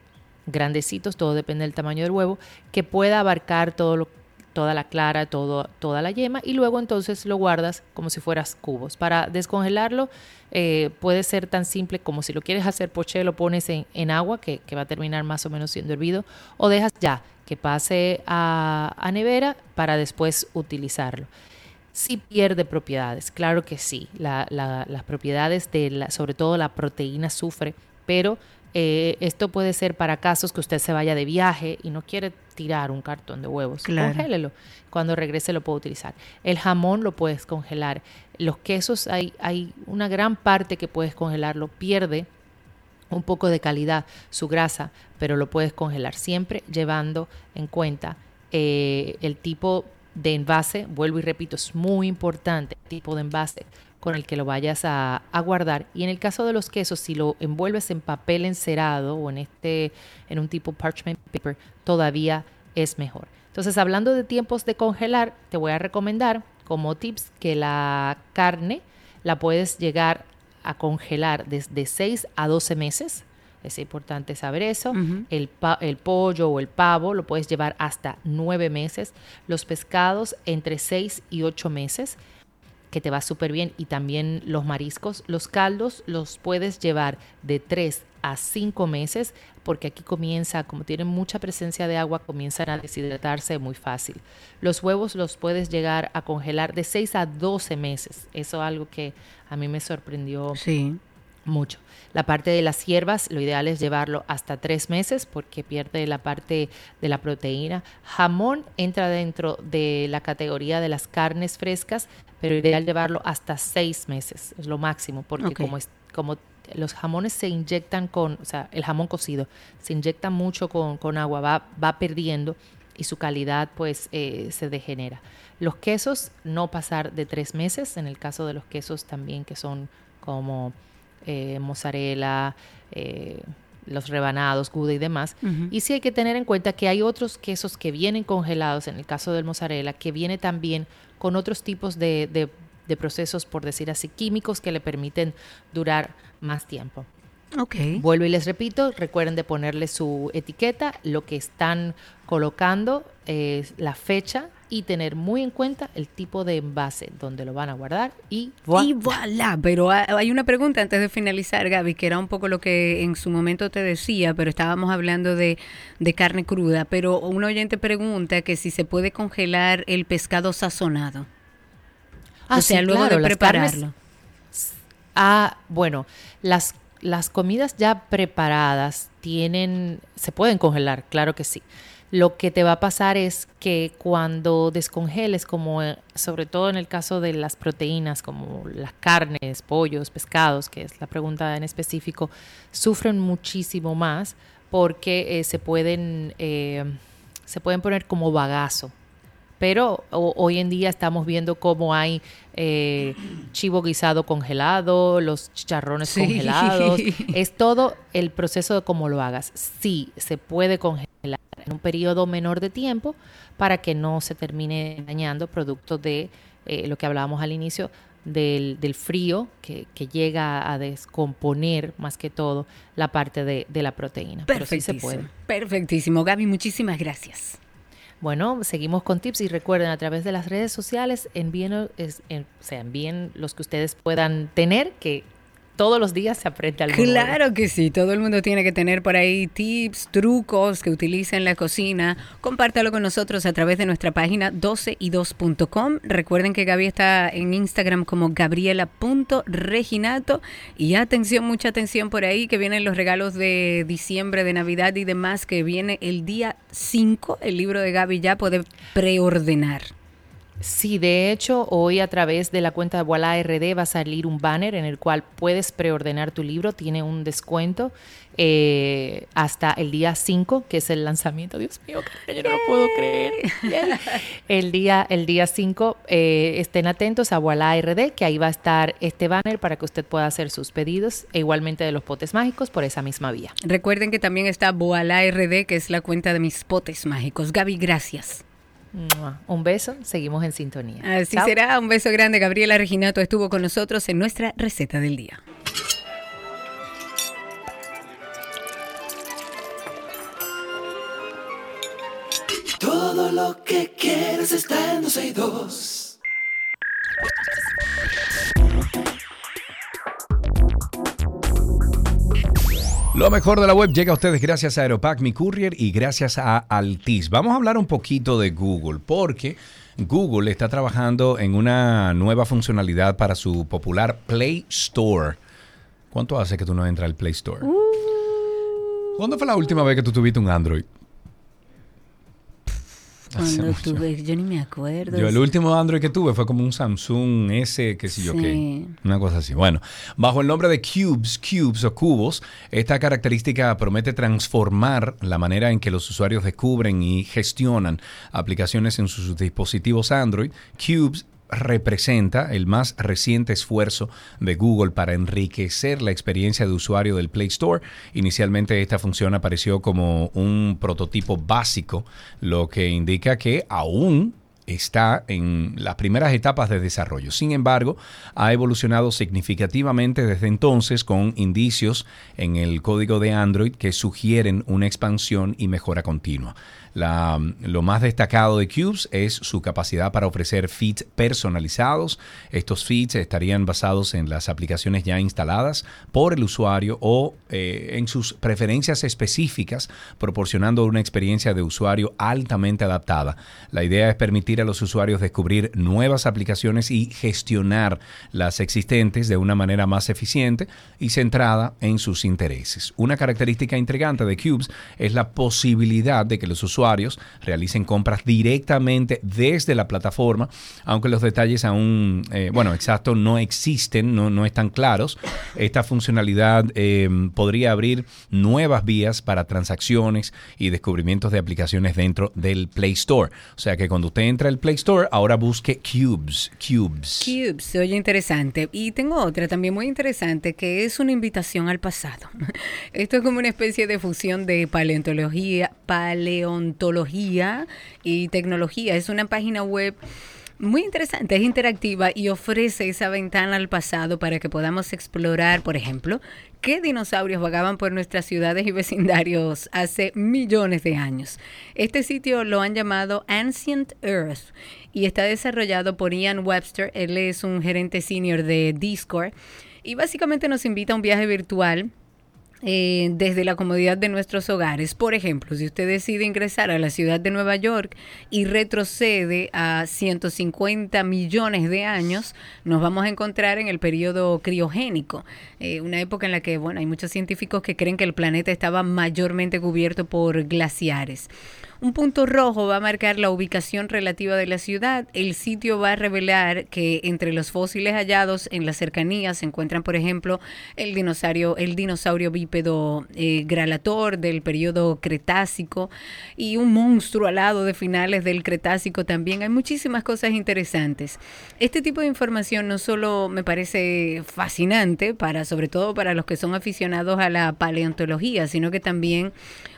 grandecitos, todo depende del tamaño del huevo, que pueda abarcar todo toda la clara, todo, toda la yema y luego entonces lo guardas como si fueras cubos. Para descongelarlo eh, puede ser tan simple como si lo quieres hacer poché, lo pones en, agua, que, va a terminar más o menos siendo hervido, o dejas ya que pase a, nevera para después utilizarlo sí pierde propiedades, claro que sí. las propiedades de, la, sobre todo la proteína sufre, pero eh, esto puede ser para casos que usted se vaya de viaje y no quiere tirar un cartón de huevos. Congélelo. Cuando regrese lo puede utilizar. El jamón lo puedes congelar. Los quesos hay, hay una gran parte que puedes congelarlo. Pierde un poco de calidad su grasa, pero lo puedes congelar siempre llevando en cuenta eh, el tipo de envase, vuelvo y repito, es muy importante el tipo de envase con el que lo vayas a, guardar. Y en el caso de los quesos, si lo envuelves en papel encerado o en este, en un tipo parchment paper, todavía es mejor. Entonces, hablando de tiempos de congelar, te voy a recomendar como tips que la carne la puedes llegar a congelar desde 6 a 12 meses. Es importante saber eso. el, el, pollo o el pavo lo puedes llevar hasta 9 meses. Los pescados entre 6 y 8 meses, que te va súper bien. Y también los mariscos. Los caldos los puedes llevar de 3 a 5 meses, porque aquí comienza, como tienen mucha presencia de agua, comienzan a deshidratarse muy fácil. Los huevos los puedes llegar a congelar de 6 a 12 meses. Eso es algo que a mí me sorprendió sí. Mucho. La parte de las hierbas, lo ideal es llevarlo hasta tres meses porque pierde la parte de la proteína. Jamón entra dentro de la categoría de las carnes frescas, pero ideal llevarlo hasta seis meses, es lo máximo, porque como, es, como los jamones se inyectan con, o sea, el jamón cocido se inyecta mucho con, agua, va, va perdiendo y su calidad pues eh, se degenera. Los quesos no pasar de tres meses, en el caso de los quesos también que son como eh, mozzarella, eh, los rebanados, gouda y demás. Y sí hay que tener en cuenta que hay otros quesos que vienen congelados, en el caso del mozzarella, que viene también con otros tipos de, de procesos, por decir así, químicos que le permiten durar más tiempo. Ok. Vuelvo y les repito, recuerden de ponerle su etiqueta, lo que están colocando, es la fecha y tener muy en cuenta el tipo de envase donde lo van a guardar y voilà. Y voilà. Pero hay una pregunta antes de finalizar, Gaby, que era un poco lo que en su momento te decía, pero estábamos hablando de, de carne cruda. Pero un oyente pregunta que si se puede congelar el pescado sazonado. Ah, o sea, luego de prepararlo. ah, bueno, las, las comidas ya preparadas tienen, se pueden congelar, claro que sí. Lo que te va a pasar es que cuando descongeles, como eh, sobre todo en el caso de las proteínas, como las carnes, pollos, pescados, que es la pregunta en específico, sufren muchísimo más porque eh, se pueden eh, se pueden poner como bagazo. Pero hoy en día estamos viendo cómo hay chivo guisado congelado, los chicharrones congelados. Es todo el proceso de cómo lo hagas. Sí, se puede congelar en un periodo menor de tiempo para que no se termine dañando producto de eh, lo que hablábamos al inicio del, frío que, llega a descomponer más que todo la parte de, la proteína. Pero sí se puede. Perfectísimo. Gaby, muchísimas gracias. Bueno, seguimos con tips y recuerden a través de las redes sociales envíen, o sea, envíen los que ustedes puedan tener, que todos los días se aprende algo Claro que sí, todo el mundo tiene que tener por ahí tips, trucos que utiliza en la cocina. Compártalo con nosotros a través de nuestra página 12y2.com. Recuerden que Gaby está en Instagram como gabriela.reginato. Y atención, mucha atención por ahí, que vienen los regalos de diciembre, de Navidad y demás, que viene el día 5. El libro de Gaby ya puede preordenar. Sí, de hecho, hoy a través de la cuenta de Voilà RD va a salir un banner en el cual puedes preordenar tu libro, tiene un descuento eh, hasta el día 5, que es el lanzamiento. Dios mío, yo no lo puedo creer. el día el día 5, eh, estén atentos a Voilà RD, que ahí va a estar este banner para que usted pueda hacer sus pedidos, e igualmente de los potes mágicos por esa misma vía. Recuerden que también está Voilà RD, que es la cuenta de mis potes mágicos. Gaby, gracias. Un beso, seguimos en sintonía. Así será, un beso grande. Gabriela Reginato estuvo con nosotros en nuestra receta del día. Todo lo que quieres está en Lo mejor de la web llega a ustedes gracias a Aeropack, mi courier y gracias a Altis. Vamos a hablar un poquito de Google porque Google está trabajando en una nueva funcionalidad para su popular Play Store. ¿Cuánto hace que tú no entras al Play Store? Uh. ¿Cuándo fue la última vez que tú tuviste un Android? Cuando tuve, yo ni me acuerdo. Yo el último Android que tuve fue como un Samsung S, qué sé yo qué. Una cosa así. Bueno, bajo el nombre de Cubes, Cubes o cubos, esta característica promete transformar la manera en que los usuarios descubren y gestionan aplicaciones en sus dispositivos Android. Cubes representa el más reciente esfuerzo de Google para enriquecer la experiencia de usuario del Play Store. Inicialmente esta función apareció como un prototipo básico, lo que indica que aún está en las primeras etapas de desarrollo. Sin embargo, ha evolucionado significativamente desde entonces con indicios en el código de Android que sugieren una expansión y mejora continua. La, lo más destacado de Cubes es su capacidad para ofrecer feeds personalizados. Estos feeds estarían basados en las aplicaciones ya instaladas por el usuario o eh, en sus preferencias específicas, proporcionando una experiencia de usuario altamente adaptada. La idea es permitir a los usuarios descubrir nuevas aplicaciones y gestionar las existentes de una manera más eficiente y centrada en sus intereses. Una característica intrigante de Cubes es la posibilidad de que los usuarios realicen compras directamente desde la plataforma, aunque los detalles aún, eh, bueno, exacto, no existen, no, no están claros. Esta funcionalidad em, podría abrir nuevas vías para transacciones y descubrimientos de aplicaciones dentro del Play Store. O sea que cuando usted entra al Play Store, ahora busque Cubes. Cubes. Cubes, oye interesante. Y tengo otra también muy interesante que es una invitación al pasado. Esto es como una especie de fusión de paleontología, paleontología ontología y tecnología. Es una página web muy interesante, es interactiva y ofrece esa ventana al pasado para que podamos explorar, por ejemplo, qué dinosaurios vagaban por nuestras ciudades y vecindarios hace millones de años. Este sitio lo han llamado Ancient Earth y está desarrollado por Ian Webster. Él es un gerente senior de Discord y básicamente nos invita a un viaje virtual eh, desde la comodidad de nuestros hogares. Por ejemplo, si usted decide ingresar a la ciudad de Nueva York y retrocede a 150 millones de años, nos vamos a encontrar en el periodo criogénico, eh, una época en la que, bueno, hay muchos científicos que creen que el planeta estaba mayormente cubierto por glaciares. Un punto rojo va a marcar la ubicación relativa de la ciudad. El sitio va a revelar que entre los fósiles hallados en las cercanías se encuentran, por ejemplo, el dinosaurio, el dinosaurio bípedo eh, gralator del periodo Cretácico y un monstruo alado de finales del Cretácico también. Hay muchísimas cosas interesantes. Este tipo de información no solo me parece fascinante para, sobre todo para los que son aficionados a la paleontología, sino que también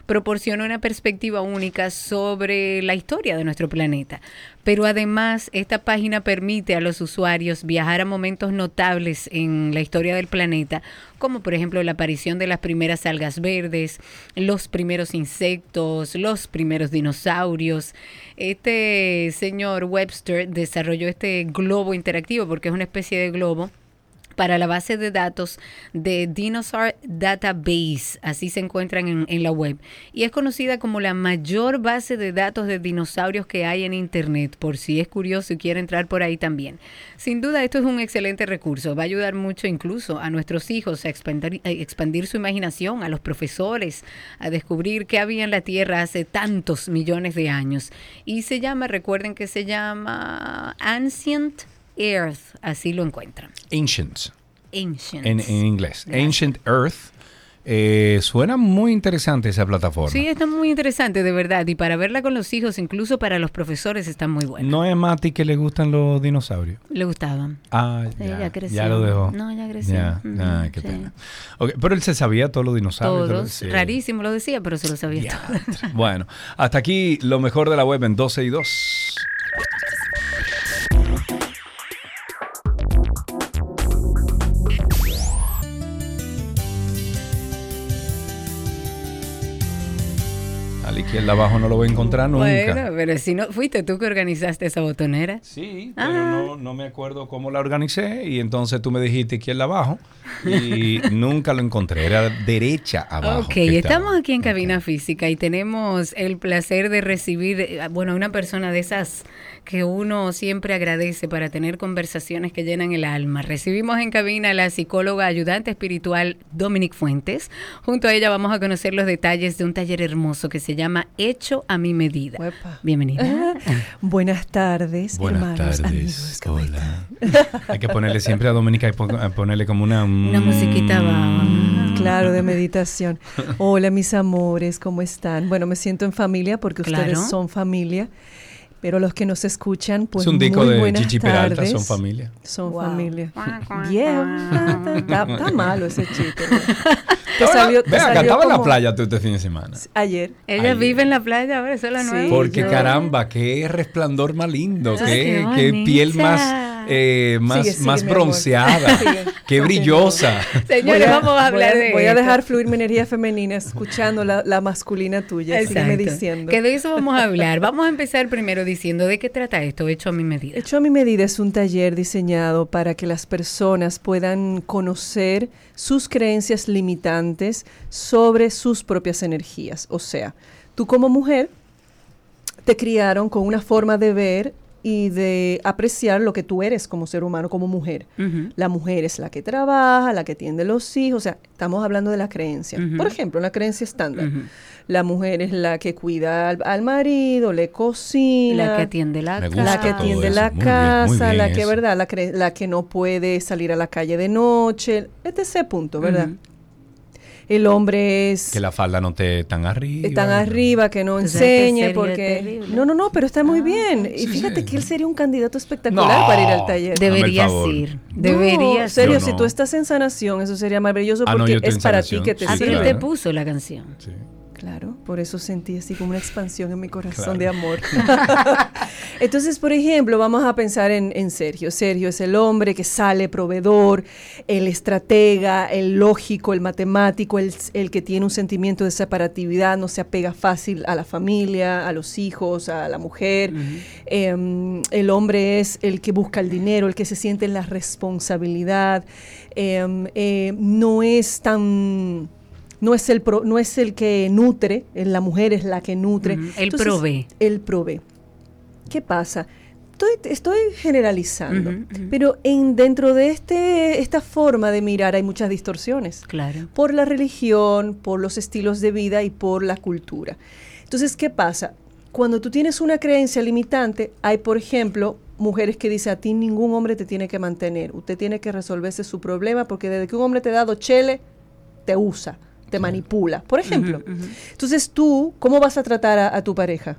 proporciona una perspectiva única sobre la historia de nuestro planeta. Pero además, esta página permite a los usuarios viajar a momentos notables en la historia del planeta, como por ejemplo la aparición de las primeras algas verdes, los primeros insectos, los primeros dinosaurios. Este señor Webster desarrolló este globo interactivo porque es una especie de globo para la base de datos de Dinosaur Database, así se encuentran en, en, la web, y es conocida como la mayor base de datos de dinosaurios que hay en Internet, por si es curioso y quiere entrar por ahí también. Sin duda, esto es un excelente recurso, va a ayudar mucho incluso a nuestros hijos a expandir, expandir su imaginación, a los profesores, a descubrir qué había en la Tierra hace tantos millones de años. Y se llama, recuerden que se llama Ancient Earth, así lo encuentran. Ancient. Ancient. En, en inglés. Ancient Earth. Eh, suena muy interesante esa plataforma. Sí, está muy interesante, de verdad. Y para verla con los hijos, incluso para los profesores, está muy buena. ¿No es Mati que le gustan los dinosaurios? Le gustaban. Ah, Sí, ya, ya creció. ya lo dejó. No, ya creció. Ya, ah, qué sí. pena. Pero él se sabía todos los dinosaurios. Todos. Sí. Rarísimo lo decía, pero se lo sabía todo. Bueno, hasta aquí lo mejor de la web en 12 y 2. Al izquierda abajo no lo voy a encontrar nunca. Bueno, pero si no, fuiste tú que organizaste esa botonera. Sí, Ah. pero no, no me acuerdo cómo la organicé y entonces tú me dijiste izquierda abajo y nunca lo encontré, era derecha abajo. Ok, que estamos aquí en. Cabina Física y tenemos el placer de recibir, eh, bueno, una persona de esas que uno siempre agradece para tener conversaciones que llenan el alma. Recibimos en cabina a la psicóloga ayudante espiritual Dominic Fuentes. Junto a ella vamos a conocer los detalles de un taller hermoso que se llama Hecho a mi medida. Uepa. Bienvenida. Buenas tardes, Buenas hermanos, tardes. amigos. ¿cómo Hola. Hay que ponerle siempre a Dominica y pon- ponerle como una... Una musiquita va. Claro, de meditación. Hola, mis amores, ¿cómo están? Bueno, me siento en familia porque Claro. ustedes son familia. Pero los que nos escuchan, pues es un disco muy de buenas Chichi Peralta, tardes. son familia. Son Wow. familia. Yeah. Está, está malo ese chiste. Te salió, te Ve acá, salió estaba en la playa tú este fin de semana. Ayer. Ella vive en la playa ahora, eso es la Sí. nueva. Porque yo- caramba, qué resplandor más lindo, Ay, qué, qué qué piel más, eh, más, Sigue, sigue, más bronceada, Sigue. qué brillosa. Señores, vamos a hablar voy de Voy a dejar fluir mi energía femenina escuchando la, la masculina tuya. Sígueme Exacto. diciendo. Que de eso vamos a hablar. Vamos a empezar primero diciendo de qué trata esto, hecho a mi medida. Hecho a mi medida es un taller diseñado para que las personas puedan conocer sus creencias limitantes sobre sus propias energías. O sea, tú como mujer te criaron con una forma de ver y de apreciar lo que tú eres como ser humano, como mujer. La mujer es la que trabaja, la que tiene los hijos, o sea, estamos hablando de la creencia. Por ejemplo, la creencia estándar. La mujer es la que cuida al, al marido, le cocina, La que atiende la casa. la que atiende eso. la Muy bien, muy casa, bien la que, eso. ¿verdad? La, cre- la que no puede salir a la calle de noche, etc. punto, ¿verdad? El hombre es Que la falda no esté tan arriba. tan arriba, que no O sea, que enseñe, porque... terrible. No, no, no, pero está muy Ah, bien. Y sí, fíjate sí. que él sería un candidato espectacular No. para ir al taller. Deberías ir. No, Deberías serio, Yo si no. tú estás en sanación, eso sería maravilloso Ah, no, porque es para ti que te Ah, sí, sirve. te claro. puso la canción. Sí. Claro, por eso sentí así como una expansión en mi corazón Claro. de amor. Entonces, por ejemplo, vamos a pensar en, en Sergio. Sergio es el hombre que sale proveedor, el estratega, el lógico, el matemático, el, el que tiene un sentimiento de separatividad, no se apega fácil a la familia, a los hijos, a la mujer. Em, el hombre es el que busca el dinero, el que se siente en la responsabilidad. Em, eh, no es tan no es el pro- no es el que nutre, eh, la mujer es la que nutre. Ujú, él provee. Él provee. ¿Qué pasa? Estoy, estoy generalizando, pero en, dentro de este, esta forma de mirar hay muchas distorsiones Claro. por la religión, por los estilos de vida y por la cultura. Entonces, ¿qué pasa? Cuando tú tienes una creencia limitante, hay, por ejemplo, mujeres que dicen a ti ningún hombre te tiene que mantener, usted tiene que resolverse su problema porque desde que un hombre te da dos chele, te usa, te manipula, por ejemplo. Entonces tú, ¿cómo vas a tratar a, a tu pareja?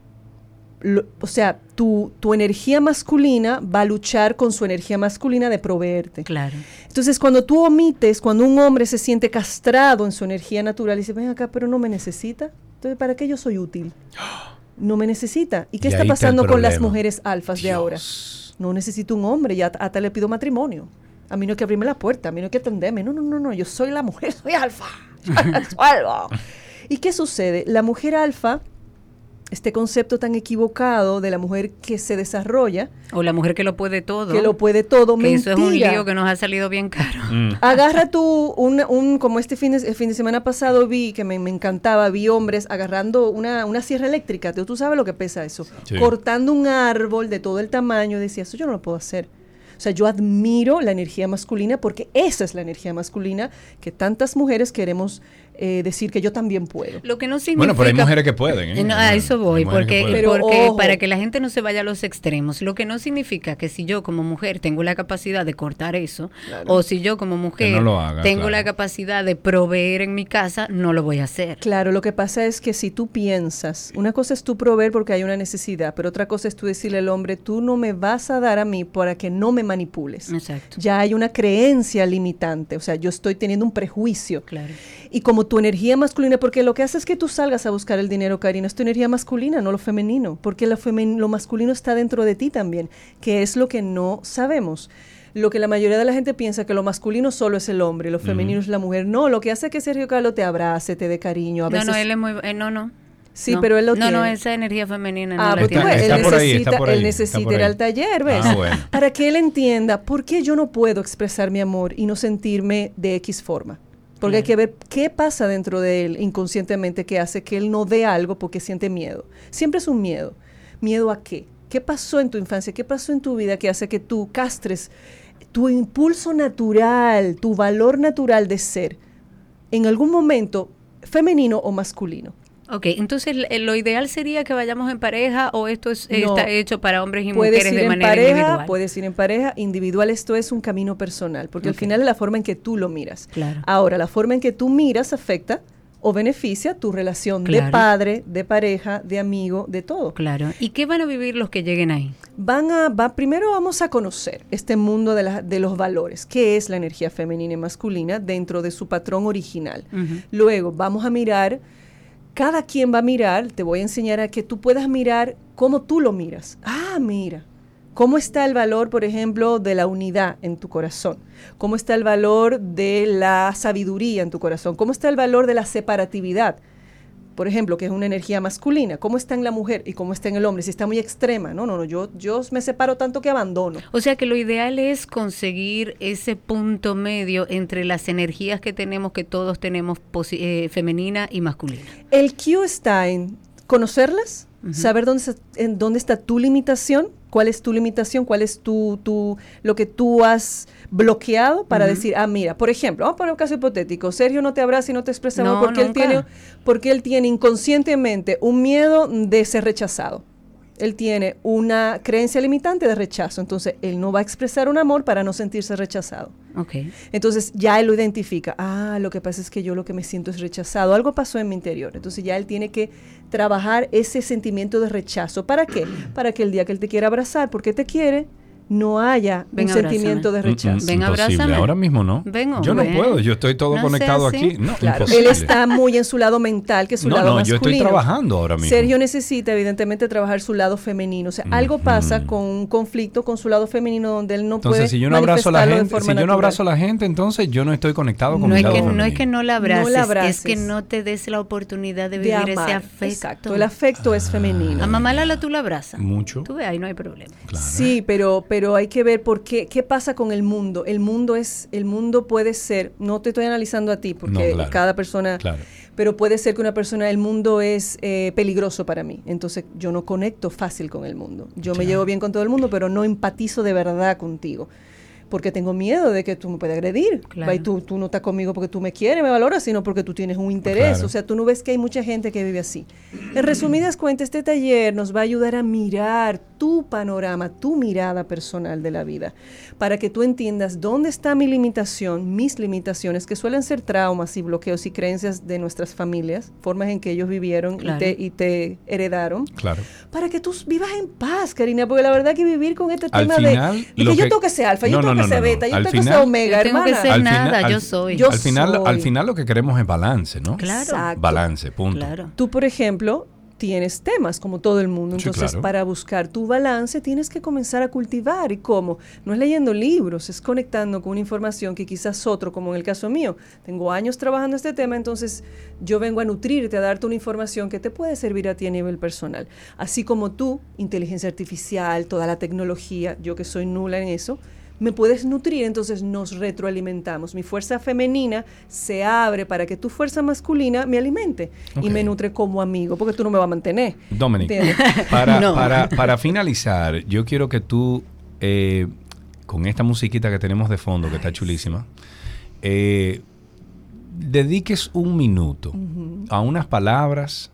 Lo- o sea, tu, tu energía masculina va a luchar con su energía masculina de proveerte. Claro. Entonces, cuando tú omites, cuando un hombre se siente castrado en su energía natural y dice, ven acá, pero no me necesita, entonces, ¿para qué yo soy útil? No me necesita. ¿Y qué Y está pasando con las mujeres alfas de ahora? No necesito un hombre, ya hasta le pido matrimonio. A mí no hay que abrirme la puerta, a mí no hay que atenderme. No, no, no, no, yo soy la mujer, soy alfa. ¿Y qué sucede? La mujer alfa, este concepto tan equivocado de la mujer que se desarrolla, O la mujer que lo puede todo. que lo puede todo, Que eso es un lío que nos ha salido bien caro. Mm. Agarra tú, un, un- como este fin de, el fin de semana pasado vi, que me, me encantaba, vi hombres agarrando una, una sierra eléctrica, tú, tú sabes lo que pesa eso, Sí. cortando un árbol de todo el tamaño, decía, eso yo no lo puedo hacer. O sea, yo admiro la energía masculina porque esa es la energía masculina que tantas mujeres queremos eh, decir que yo también puedo. Lo que no significa... Bueno, pero hay mujeres que pueden. ¿eh? No, a eso voy, porque, porque para que la gente no se vaya a los extremos, lo que no significa que si yo como mujer tengo la capacidad de cortar eso, o si yo como mujer no lo haga, tengo claro. la capacidad de proveer en mi casa, no lo voy a hacer. Claro, lo que pasa es que si tú piensas, una cosa es tú proveer porque hay una necesidad, pero otra cosa es tú decirle al hombre, tú no me vas a dar a mí para que no me manipules. Exacto. Ya hay una creencia limitante, o sea, yo estoy teniendo un prejuicio. Claro. Y como tu energía masculina, porque lo que hace es que tú salgas a buscar el dinero, Karina, es tu energía masculina, no lo femenino, porque lo, femen- lo masculino está dentro de ti también, que es lo que no sabemos. Lo que la mayoría de la gente piensa que lo masculino solo es el hombre, lo femenino es la mujer. No, lo que hace es que Sergio Carlos te abrace, te dé cariño. A No, veces, no, él es muy... eh, no, no. Sí, No. pero él lo No, no, tiene. esa energía femenina no Ah, pues tiene. ves, él por ahí, necesita, está por ahí, él está necesita ir al taller, ¿ves? Ah, bueno. Para que él entienda por qué yo no puedo expresar mi amor y no sentirme de X forma. Porque hay que ver qué pasa dentro de él inconscientemente que hace que él no dé algo porque siente miedo. Siempre es un miedo. ¿Miedo a qué? ¿Qué pasó en tu infancia? ¿Qué pasó en tu vida que hace que tú castres tu impulso natural, tu valor natural de ser en algún momento femenino o masculino? Ok, entonces l- lo ideal sería que vayamos en pareja o esto es, No. está hecho para hombres y mujeres ir de en manera pareja, individual. puedes ir en pareja, individual, esto es un camino personal, porque al final es la forma en que tú lo miras. Claro. Ahora, la forma en que tú miras afecta o beneficia tu relación de padre, de pareja, de amigo, de todo. Claro. ¿Y qué van a vivir los que lleguen ahí? Van a, va, primero vamos a conocer este mundo de, la- de los valores, qué es la energía femenina y masculina dentro de su patrón original. Luego vamos a mirar, cada quien va a mirar, te voy a enseñar a que tú puedas mirar cómo tú lo miras. Ah, mira, cómo está el valor, por ejemplo, de la unidad en tu corazón, cómo está el valor de la sabiduría en tu corazón, cómo está el valor de la separatividad. Por ejemplo, que es una energía masculina, cómo está en la mujer y cómo está en el hombre, si está muy extrema, no, no, no, yo, yo me separo tanto que abandono. O sea que lo ideal es conseguir ese punto medio entre las energías que tenemos, que todos tenemos, eh, femenina y masculina. El Q está en conocerlas, saber dónde está, en dónde está tu limitación, cuál es tu limitación, cuál es tu, tu lo que tú has bloqueado para decir, ah, mira, por ejemplo, vamos a poner un caso hipotético, Sergio no te abraza y no te expresa amor No, porque él tiene porque él tiene inconscientemente un miedo de ser rechazado. Él tiene una creencia limitante de rechazo, entonces él no va a expresar un amor para no sentirse rechazado. Ok. Entonces ya él lo identifica. Ah, lo que pasa es que yo lo que me siento es rechazado. Algo pasó en mi interior. Entonces ya él tiene que trabajar ese sentimiento de rechazo. ¿Para qué? Para que el día que él te quiera abrazar, porque te quiere, no haya Ven, un abrázame. sentimiento de Mm, mm, rechazo. Ven, abrázame. Ahora mismo no. Ven, yo no ven. puedo, yo estoy todo No conectado aquí. No, Claro, imposible. él está muy en su lado mental, que es su No, lado no, yo masculino. estoy trabajando ahora mismo. Sergio necesita evidentemente trabajar su lado femenino. O sea, algo pasa con un conflicto con su lado femenino donde él no puede Entonces, si yo no abrazo a la gente, si yo no abrazo a la gente, entonces yo no estoy conectado con No mi es, lado que, no es femenino. que no la abraces, la es abraces. que no te des la oportunidad de de vivir amar. ese afecto. Exacto, el afecto es femenino. A mamá Lala tú la abrazas. Mucho. Tú ves, ahí no hay problema. Claro. Sí, pero, pero hay que ver por qué, qué pasa con el mundo. El mundo es, el mundo puede ser, no te estoy analizando a ti, porque No, claro. cada persona, Claro. pero puede ser que una persona, el mundo es eh, peligroso para mí. Entonces yo no conecto fácil con el mundo. Yo me llevo bien con todo el mundo, pero no empatizo de verdad contigo. Porque tengo miedo de que tú me puedas agredir. Claro. Y tú, tú no estás conmigo porque tú me quieres, me valoras, sino porque tú tienes un interés. Claro. O sea, tú no ves que hay mucha gente que vive así. En resumidas cuentas, este taller nos va a ayudar a mirar tu panorama, tu mirada personal de la vida, para que tú entiendas dónde está mi limitación, mis limitaciones, que suelen ser traumas y bloqueos y creencias de nuestras familias, formas en que ellos vivieron Claro. y, te, y te heredaron, Claro. para que tú vivas en paz, Karina, porque la verdad que vivir con este Al tema final, de, de que lo yo que- tengo que ser alfa, yo No, tengo no, que no, no, no. beta, yo Al tengo que final- ser omega, Yo tengo que hermana. ser Al nada, final- yo al- soy. Yo al final, soy. al final lo que queremos es balance, ¿no? Claro. Exacto. Balance, punto. Claro. Tú, por ejemplo, tienes temas como todo el mundo. Sí, Entonces, claro. para buscar tu balance, tienes que comenzar a cultivar. ¿Y cómo? No es leyendo libros, es conectando con una información que quizás otro, como en el caso mío, tengo años trabajando este tema, entonces yo vengo a nutrirte, a darte una información que te puede servir a ti a nivel personal. Así como tú, inteligencia artificial, toda la tecnología, yo que soy nula en eso, me puedes nutrir, entonces nos retroalimentamos. Mi fuerza femenina se abre para que tu fuerza masculina me alimente y me nutre como amigo, porque tú no me vas a mantener. Dominic, para, No. para, para finalizar, yo quiero que tú, eh, con esta musiquita que tenemos de fondo, que está chulísima, eh, dediques un minuto a unas palabras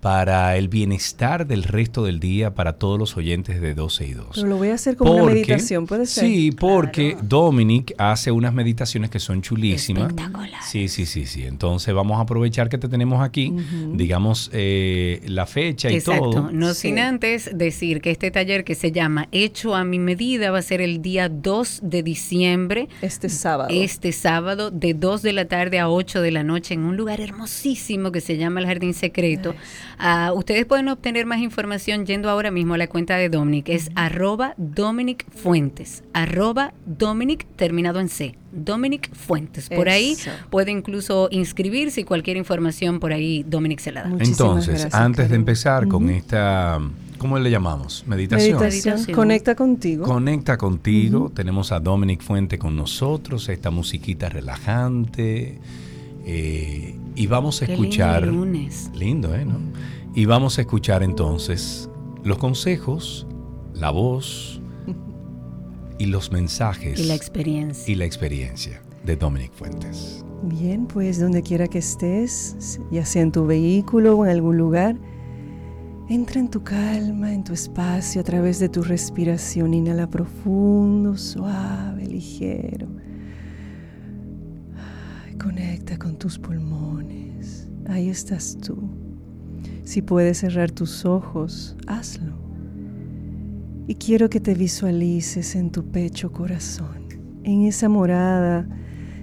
para el bienestar del resto del día para todos los oyentes de 12 y 2. Pero lo voy a hacer como una meditación, ¿puede ser? Sí, porque Dominic hace unas meditaciones que son chulísimas. Espectacular. Sí, sí, sí, sí. Entonces vamos a aprovechar que te tenemos aquí, digamos, eh, la fecha y Exacto. todo. No Sí. sin antes decir que este taller que se llama Hecho a mi medida va a ser el día 2 de diciembre. Este sábado. Este sábado de 2 de la tarde a 8 de la noche en un lugar hermosísimo que se llama el Jardín Secreto. Ah, ustedes pueden obtener más información yendo ahora mismo a la cuenta de Dominic. Es arroba Dominic Fuentes. Arroba Dominic terminado en C. Dominic Fuentes. Por ahí puede incluso inscribirse y cualquier información por ahí Dominic se la da. Muchísimas Entonces, gracias, antes de empezar con esta, ¿cómo le llamamos? Meditación. Meditación. Meditación. Conecta contigo. Conecta contigo. Tenemos a Dominic Fuente con nosotros, esta musiquita relajante. Eh, y vamos a Qué lindo escuchar. lunes. Lindo, ¿eh? ¿No? Y vamos a escuchar entonces los consejos, la voz y los mensajes Y la experiencia. y la experiencia de Dominic Fuentes. Bien, pues donde quiera que estés, ya sea en tu vehículo o en algún lugar, entra en tu calma, en tu espacio, a través de tu respiración. Inhala profundo, suave, ligero. Conecta con tus pulmones. ahí estás tú. Si puedes cerrar tus ojos, hazlo. Y quiero que te visualices en tu pecho corazón, en esa morada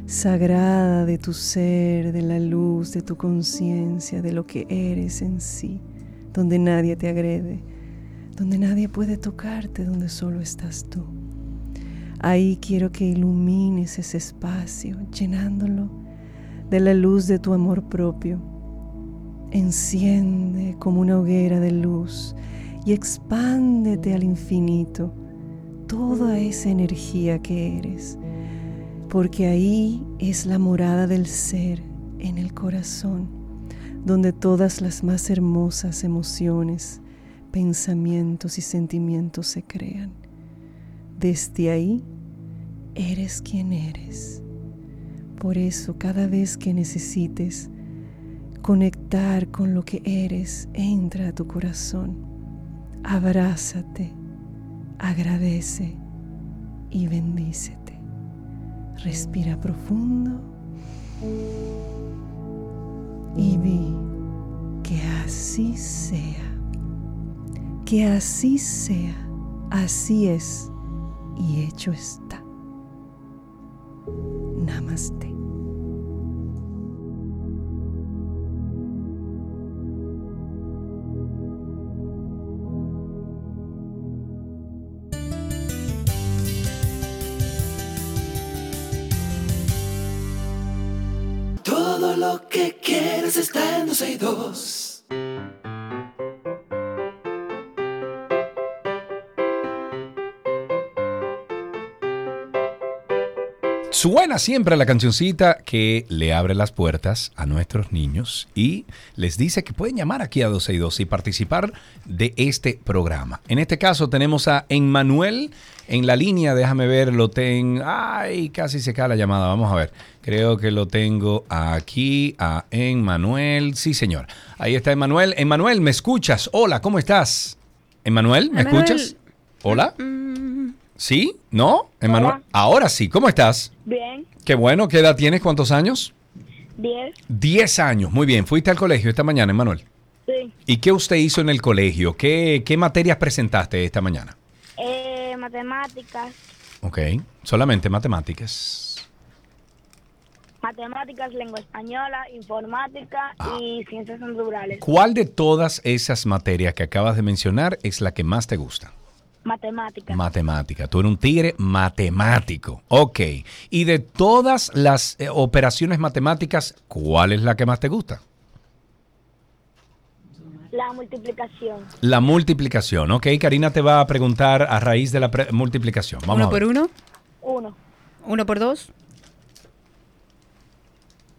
sagrada de tu ser, de la luz, de tu conciencia, de lo que eres en sí, donde nadie te agrede, donde nadie puede tocarte, donde solo estás tú. Ahí quiero que ilumines ese espacio, llenándolo de la luz de tu amor propio. Enciende como una hoguera de luz y expándete al infinito toda esa energía que eres, porque ahí es la morada del ser en el corazón, donde todas las más hermosas emociones, pensamientos y sentimientos se crean. Desde ahí eres quien eres. Por eso cada vez que necesites conectar con lo que eres, entra a tu corazón, abrázate, agradece y bendícete. Respira profundo y vi que así sea, que así sea, así es y hecho está. Namaste. Todo lo que quieres está en 12 y 2. Suena siempre la cancioncita que le abre las puertas a nuestros niños y les dice que pueden llamar aquí a 262 y participar de este programa. En este caso tenemos a Emmanuel en la línea, déjame ver, lo tengo... Ay, casi se cae la llamada, vamos a ver. Creo que lo tengo aquí a Emmanuel. Sí, señor. Ahí está Emmanuel. Emmanuel, ¿me escuchas? Hola, ¿cómo estás? Emmanuel, ¿me Emmanuel. escuchas? Hola. Mm, ¿Sí? ¿No? Emmanuel. Ahora sí, ¿cómo estás? Bien, Qué bueno, ¿qué edad tienes? ¿Cuántos años? 10, 10 años, muy bien. ¿Fuiste al colegio esta mañana, Emanuel? sí. ¿Y qué usted hizo en el colegio? ¿Qué, qué materias presentaste esta mañana? Eh, matemáticas, Ok, solamente matemáticas. matemáticas, lengua española, informática Ah. y ciencias naturales. ¿Cuál de todas esas materias que acabas de mencionar es la que más te gusta? Matemáticas. Matemática. Tú eres un tigre matemático. Ok. Y de todas las eh, operaciones matemáticas, ¿cuál es la que más te gusta? la multiplicación. La multiplicación. Ok, Karina te va a preguntar a raíz de la pre- multiplicación. Vamos uno a ver. por uno, Uno, uno por dos,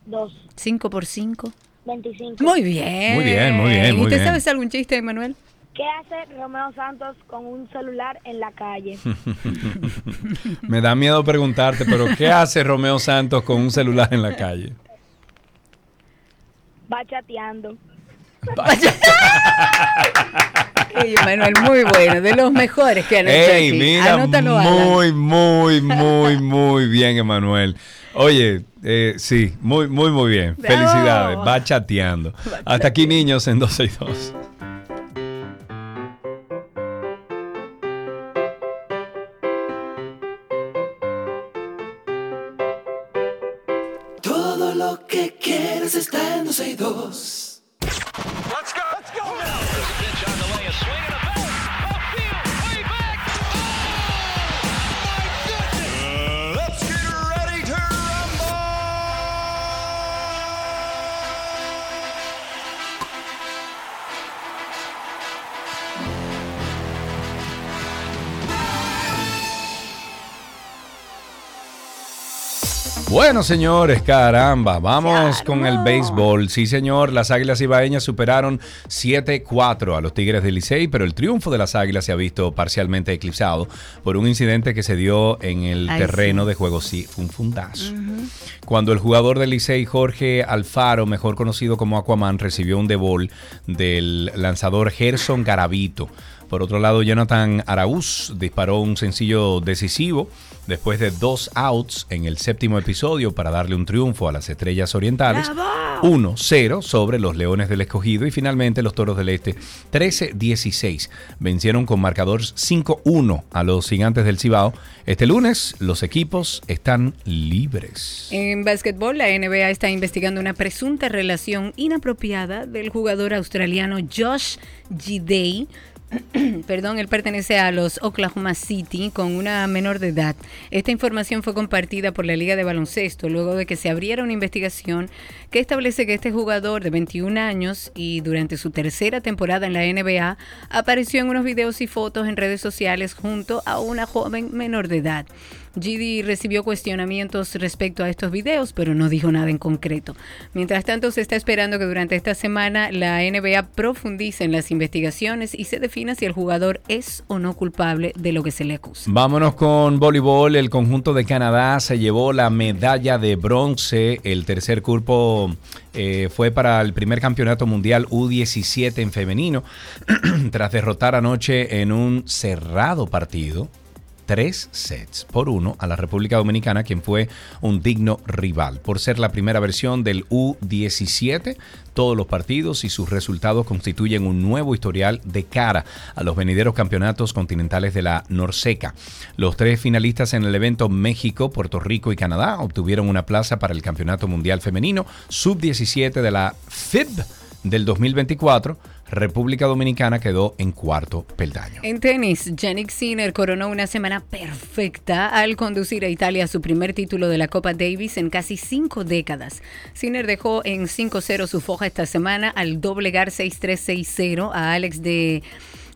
dos, cinco por cinco. 25. Muy bien. Muy bien, muy bien, ¿Y muy usted bien. sabe algún chiste, Manuel? ¿Qué hace Romeo Santos con un celular en la calle? Me da miedo preguntarte, pero ¿qué hace Romeo Santos con un celular en la calle? Va chateando. Ey, Manuel, muy bueno, de los mejores que han hecho Ey, aquí. mira, Anótalo, Alan. muy, muy, muy, muy bien, Emanuel. Oye, eh, sí, muy, muy, muy bien. Felicidades, va chateando. Hasta aquí, niños, en 12 Bueno, señores, caramba, vamos con el béisbol. Sí, señor, las Águilas Ibaeñas superaron 7-4 a los Tigres del Licey, pero el triunfo de las Águilas se ha visto parcialmente eclipsado por un incidente que se dio en el Ay, terreno sí. de juego. Sí, fue un fundazo. Cuando el jugador del Licey, Jorge Alfaro, mejor conocido como Aquaman, recibió un debol del lanzador Gerson Garavito Por otro lado, Jonathan Araúz disparó un sencillo decisivo después de dos outs en el séptimo episodio para darle un triunfo a las Estrellas Orientales. 1-0 sobre los Leones del Escogido y finalmente los Toros del Este 13-16 vencieron con marcador 5-1 a los Gigantes del Cibao. Este lunes los equipos están libres. En básquetbol, la NBA está investigando una presunta relación inapropiada del jugador australiano Josh Gidey perdón, él pertenece a los Oklahoma City con una menor de edad. Esta información fue compartida por la Liga de Baloncesto luego de que se abriera una investigación que establece que este jugador de 21 años y durante su tercera temporada en la NBA apareció en unos videos y fotos en redes sociales junto a una joven menor de edad. Gidi recibió cuestionamientos respecto a estos videos, pero no dijo nada en concreto. Mientras tanto, se está esperando que durante esta semana la NBA profundice en las investigaciones y se defina si el jugador es o no culpable de lo que se le acusa. Vámonos con voleibol. El conjunto de Canadá se llevó la medalla de bronce. El tercer cuerpo eh, fue para el primer campeonato mundial U17 en femenino, tras derrotar anoche en un cerrado partido tres sets por uno a la República Dominicana, quien fue un digno rival. Por ser la primera versión del U17, todos los partidos y sus resultados constituyen un nuevo historial de cara a los venideros campeonatos continentales de la Norseca. Los tres finalistas en el evento México, Puerto Rico y Canadá obtuvieron una plaza para el Campeonato Mundial Femenino Sub-17 de la FIB del 2024 República Dominicana quedó en cuarto peldaño. En tenis, Yannick Sinner coronó una semana perfecta al conducir a Italia su primer título de la Copa Davis en casi cinco décadas. Sinner dejó en 5-0 su foja esta semana al doblegar 6-3-6-0 a Alex de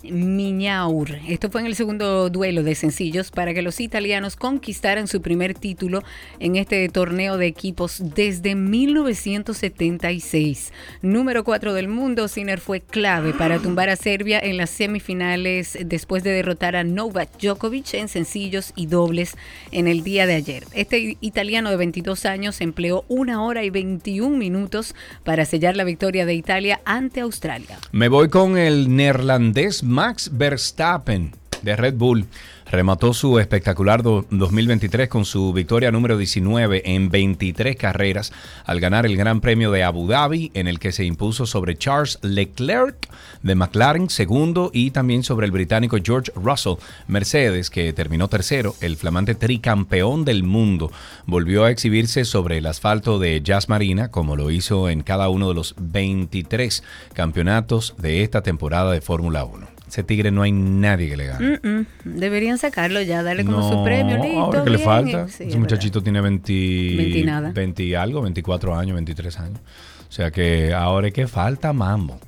Miñaur. Esto fue en el segundo duelo de sencillos para que los italianos conquistaran su primer título en este torneo de equipos desde 1976. Número 4 del mundo, Sinner fue clave para tumbar a Serbia en las semifinales después de derrotar a Novak Djokovic en sencillos y dobles en el día de ayer. Este italiano de 22 años empleó una hora y 21 minutos para sellar la victoria de Italia ante Australia. Me voy con el neerlandés Max Verstappen de Red Bull remató su espectacular 2023 con su victoria número 19 en 23 carreras al ganar el Gran Premio de Abu Dhabi en el que se impuso sobre Charles Leclerc de McLaren segundo y también sobre el británico George Russell Mercedes que terminó tercero, el flamante tricampeón del mundo volvió a exhibirse sobre el asfalto de Jazz Marina como lo hizo en cada uno de los 23 campeonatos de esta temporada de Fórmula 1. Ese tigre no hay nadie que le gane. Mm, mm. Deberían sacarlo ya, darle como su premio. Listo, ahora que le bien. falta. Sí, Ese es muchachito tiene 20, 20 nada. 20 y algo, 24 años, 23 años. O sea que ahora es que falta mambo.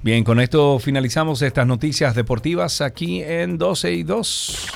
Bien, con esto finalizamos estas noticias deportivas aquí en 12 y 2.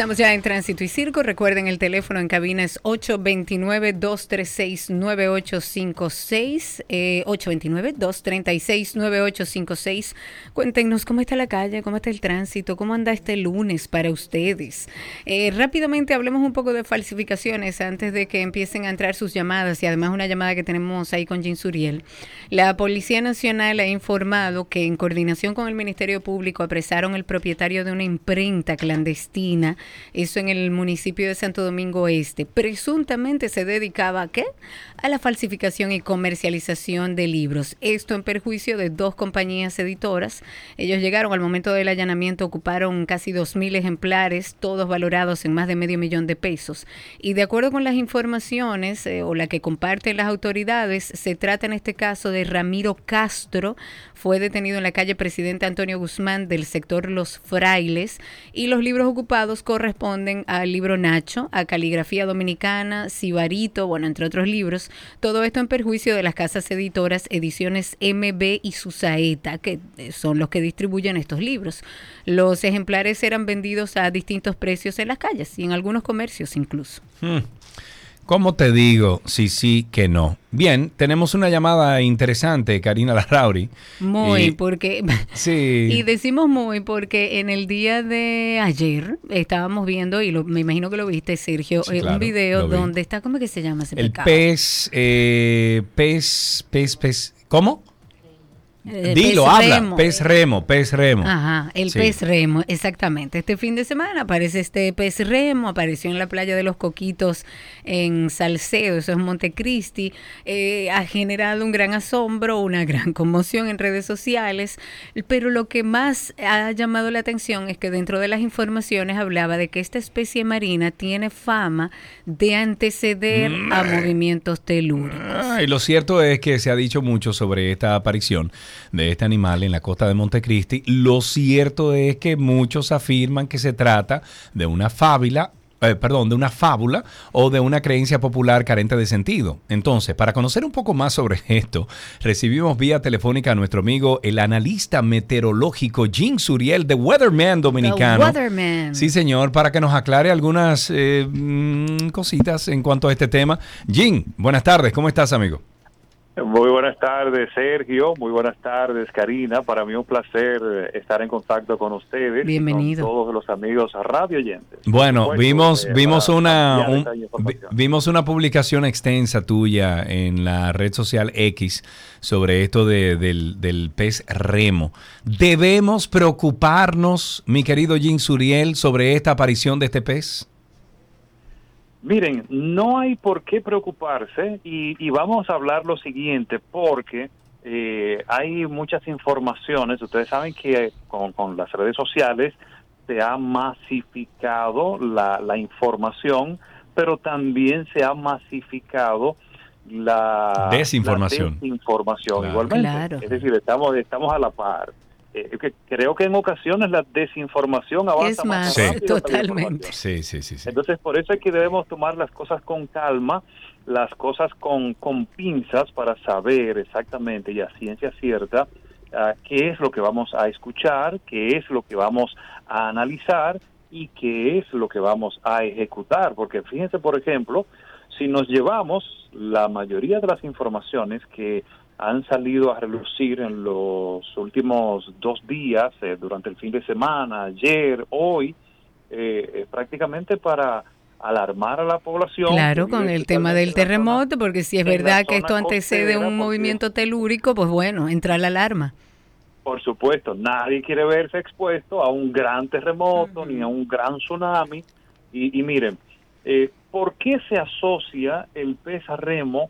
Estamos ya en Tránsito y Circo. Recuerden, el teléfono en cabina es 829-236-9856. Eh, 829-236-9856. Cuéntenos cómo está la calle, cómo está el tránsito, cómo anda este lunes para ustedes. Eh, rápidamente hablemos un poco de falsificaciones antes de que empiecen a entrar sus llamadas y además una llamada que tenemos ahí con Jean Suriel. La Policía Nacional ha informado que en coordinación con el Ministerio Público apresaron el propietario de una imprenta clandestina, eso en el municipio de Santo Domingo Este. Presuntamente se dedicaba a qué? A la falsificación y comercialización de libros. Esto en perjuicio de dos compañías editoras. Ellos llegaron al momento del allanamiento, ocuparon casi 2.000 ejemplares, todos valorados en más de medio millón de pesos. Y de acuerdo con las informaciones eh, o la que comparten las autoridades, se trata en este caso de Ramiro Castro, fue detenido en la calle Presidente Antonio Guzmán del sector Los Frailes y los libros ocupados títulos corresponden al libro Nacho, a Caligrafía Dominicana, Sibarito, bueno, entre otros libros. Todo esto en perjuicio de las casas editoras Ediciones MB y Susaeta, que eh, son los que distribuyen estos libros. Los ejemplares eran vendidos a distintos precios en las calles y en algunos comercios incluso. Hmm. ¿Cómo te digo? Sí, sí, que no. Bien, tenemos una llamada interesante, Karina Larrauri. Muy, Y- porque... Sí. Y decimos muy porque en el día de ayer estábamos viendo, y lo- me imagino que lo viste, Sergio, Sí, eh, claro, un video donde está, ¿cómo es que se llama ese El pez, eh, pez, pez, pez. ¿Cómo? Eh, Dilo, pez habla. remo. Pez remo, pez remo. Ajá, el Sí. pez remo, exactamente. Este fin de semana aparece este pez remo, apareció en la playa de los Coquitos en Salcedo, eso es Montecristi. Eh, ha generado un gran asombro, una gran conmoción en redes sociales, pero lo que más ha llamado la atención es que dentro de las informaciones hablaba de que esta especie marina tiene fama de anteceder a movimientos telúricos. Ah, y lo cierto es que se ha dicho mucho sobre esta aparición de este animal en la costa de Montecristi. Lo cierto es que muchos afirman que se trata de una fábula. eh, perdón, de una fábula o de una creencia popular carente de sentido. Entonces, para conocer un poco más sobre esto, recibimos vía telefónica a nuestro amigo, el analista meteorológico Jim Suriel, de Weatherman Dominicano. Weatherman. Sí, señor, para que nos aclare algunas eh, mm, cositas en cuanto a este tema. Jim, buenas tardes, ¿cómo estás, amigo? Muy buenas tardes, Sergio. Muy buenas tardes, Karina. Para mí un placer eh, estar en contacto con ustedes. y Bienvenido. Con todos los amigos radio oyentes. Bueno, supuesto, vimos, eh, vimos una un- vimos una publicación extensa tuya en la red social X sobre esto de- del, del pez remo. ¿Debemos preocuparnos, mi querido Jim Suriel, sobre esta aparición de este pez? Miren, no hay por qué preocuparse y, y vamos a hablar lo siguiente porque eh, hay muchas informaciones. Ustedes saben que con, con las redes sociales se ha masificado la, la información, pero también se ha masificado la Desinformación. la desinformación Claro. igualmente. Claro. Es decir, estamos, estamos a la par. Eh, que creo que en ocasiones la desinformación avanza Es más, Sí. rápido que la totalmente. Sí, sí, sí. sí. Entonces, por eso es que debemos tomar las cosas con calma, las cosas con, con pinzas para saber exactamente y a ciencia cierta ah, qué es lo que vamos a escuchar, qué es lo que vamos a analizar y qué es lo que vamos a ejecutar. Porque fíjense, por ejemplo, si nos llevamos la mayoría de las informaciones que han salido a relucir en los últimos dos días, eh, durante el fin de semana, ayer, hoy, eh, eh, prácticamente para alarmar a la población. Claro, con el tema del zona- terremoto, porque si es verdad que esto antecede un movimiento telúrico, pues bueno, entra la alarma. Por supuesto, nadie quiere verse expuesto a un gran terremoto ni a un gran tsunami. Y, y miren, eh, ¿por qué se asocia el pez a remo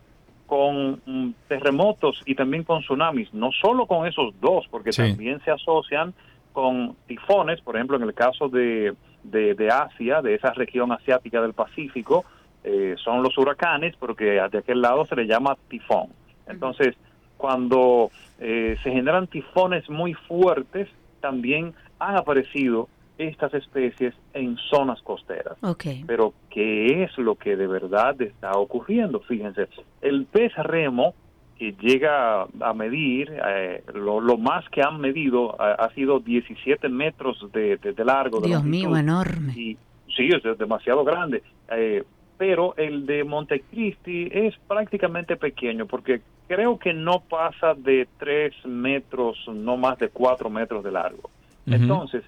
con mm, terremotos y también con tsunamis? No solo con esos dos, porque Sí. también se asocian con tifones, por ejemplo, en el caso de, de, de Asia, de esa región asiática del Pacífico, eh, son los huracanes, porque de aquel lado se le llama tifón. Entonces, cuando eh, se generan tifones muy fuertes, también han aparecido estas especies en zonas costeras. Ok. Pero, ¿qué es lo que de verdad está ocurriendo? Fíjense, el pez remo que llega a medir, eh, lo, lo más que han medido ha, ha sido 17 metros de, de- de largo. de Dios mío, longitud. enorme. Y, sí, es demasiado grande. Eh, pero el de Montecristi es prácticamente pequeño porque creo que no pasa de 3 metros, no más de 4 metros de largo. Entonces,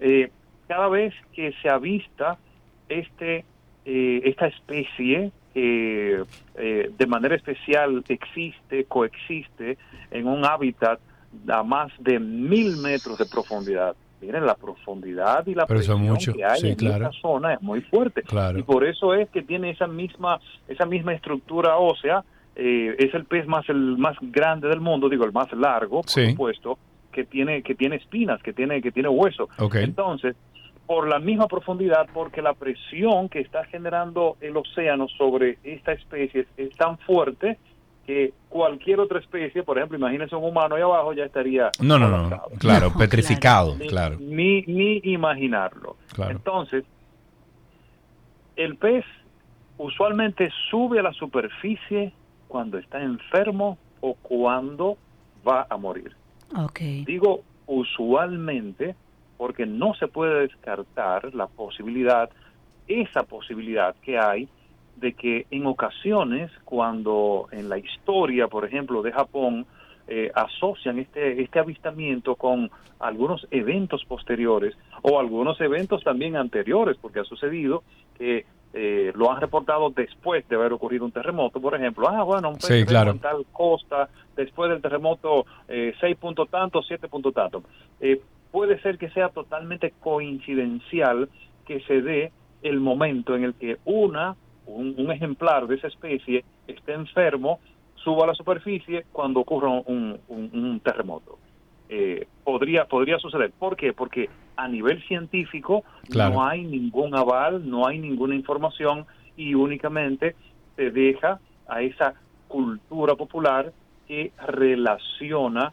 eh, cada vez que se avista este eh, esta especie que eh, de manera especial existe, coexiste en un hábitat a más de mil metros de profundidad. Miren, la profundidad y la Pero presión mucho, que hay sí, en claro. esta zona es muy fuerte. Claro. Y por eso es que tiene esa misma, esa misma estructura ósea. eh, es el pez más el más grande del mundo, digo el más largo, por Sí. supuesto, que tiene que tiene espinas, que tiene que tiene hueso. Entonces, por la misma profundidad, porque la presión que está generando el océano sobre esta especie es tan fuerte que cualquier otra especie, por ejemplo, imagínense un humano ahí abajo, ya estaría No, no, no. Claro, No, petrificado, Ni- claro. Ni, ni imaginarlo. Claro. Entonces, El pez usualmente sube a la superficie cuando está enfermo o cuando va a morir. Digo usualmente porque no se puede descartar la posibilidad, esa posibilidad que hay de que en ocasiones cuando en la historia, por ejemplo, de Japón, eh, asocian este, este avistamiento con algunos eventos posteriores o algunos eventos también anteriores, porque ha sucedido que eh, lo han reportado después de haber ocurrido un terremoto, por ejemplo. Ah, bueno, un Sí, claro. en tal costa, después del terremoto, eh, 6 punto tanto, 7 punto tanto. Eh, puede ser que sea totalmente coincidencial que se dé el momento en el que una, un, un ejemplar de esa especie esté enfermo, suba a la superficie cuando ocurra un, un- un terremoto. Eh, podría, podría suceder. ¿Por qué? Porque a nivel científico Claro. no hay ningún aval, no hay ninguna información y únicamente se deja a esa cultura popular que relaciona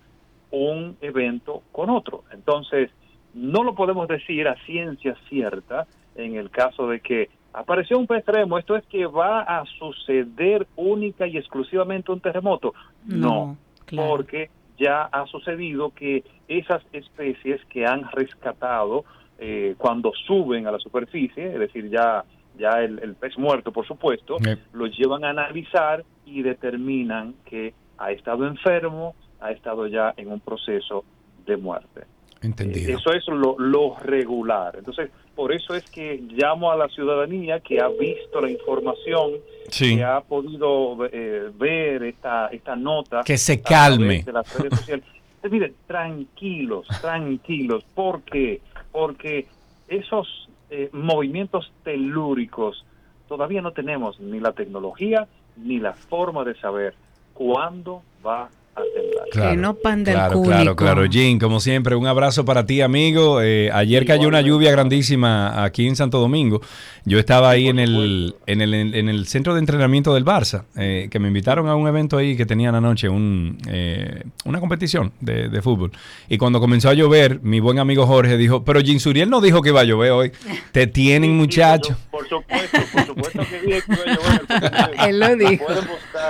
un evento con otro. Entonces, no lo podemos decir a ciencia cierta en el caso de que apareció un pez extremo, esto es que va a suceder única y exclusivamente un terremoto. No, claro. porque ya ha sucedido que esas especies que han rescatado eh, cuando suben a la superficie, es decir, ya, ya el, el pez muerto, por supuesto, Eh, lo llevan a analizar y determinan que ha estado enfermo, ha estado ya en un proceso de muerte. entendido. Eh, Eso es lo, lo regular. Entonces, por eso es que llamo a la ciudadanía que ha visto la información, Sí. que ha podido eh, ver esta, esta nota. Que se calme. de las redes sociales. Eh, Miren, tranquilos, tranquilos. ¿Por qué? Porque esos eh, movimientos telúricos todavía no tenemos ni la tecnología ni la forma de saber cuándo va a temblar. Que no panda el claro, cúnico. claro, claro. Jim, como siempre, un abrazo para ti, amigo. Eh, ayer cayó una lluvia grandísima aquí en Santo Domingo. Yo estaba ahí en el, en el, en el centro de entrenamiento del Barça, eh, que me invitaron a un evento ahí que tenían anoche, un, eh, una competición de, de fútbol. Y cuando comenzó a llover, mi buen amigo Jorge dijo, pero Jim Suriel no dijo que iba a llover hoy. Te tienen, Sí, muchacho. Por, su- por supuesto, por supuesto que dije que iba a llover. Él lo dijo.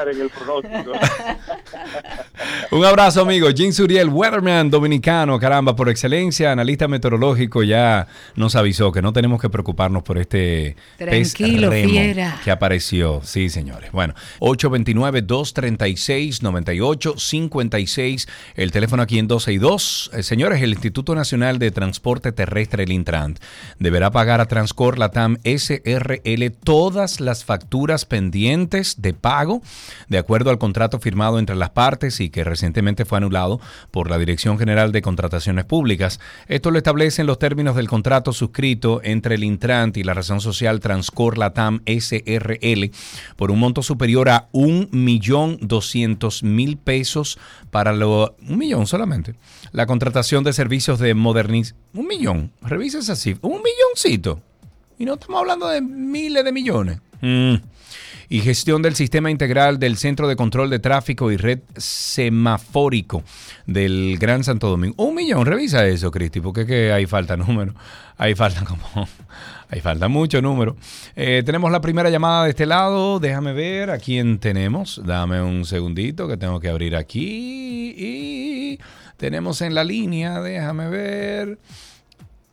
En el pronóstico. Un abrazo, amigo. Jim Suriel, weatherman dominicano, caramba, por excelencia, analista meteorológico, ya nos avisó que no tenemos que preocuparnos por este pez Tranquilo, remo fiera. que apareció. Sí, señores. Bueno, 829-236-9856, el teléfono aquí en 12 y 2. Eh, señores, el Instituto Nacional de Transporte Terrestre, el Intrant, deberá pagar a Transcor Latam SRL todas las facturas pendientes de pago de acuerdo al contrato firmado entre las partes y que recientemente fue anulado por la Dirección General de Contrataciones Públicas. Esto lo establecen los términos del contrato suscrito entre el Intrant y la razón social Transcor Latam SRL por un monto superior a un millón doscientos mil pesos para lo un millón solamente la contratación de servicios de modernización un millón revisa esa cifra un milloncito y no estamos hablando de miles de millones Mm. Y gestión del sistema integral del Centro de Control de Tráfico y Red Semafórico del Gran Santo Domingo. Un millón, revisa eso, Cristi, porque es que ahí falta número. Ahí falta como... Ahí falta mucho número. Eh, tenemos la primera llamada de este lado. Déjame ver a quién tenemos. Dame un segundito que tengo que abrir aquí. Y tenemos en la línea, déjame ver.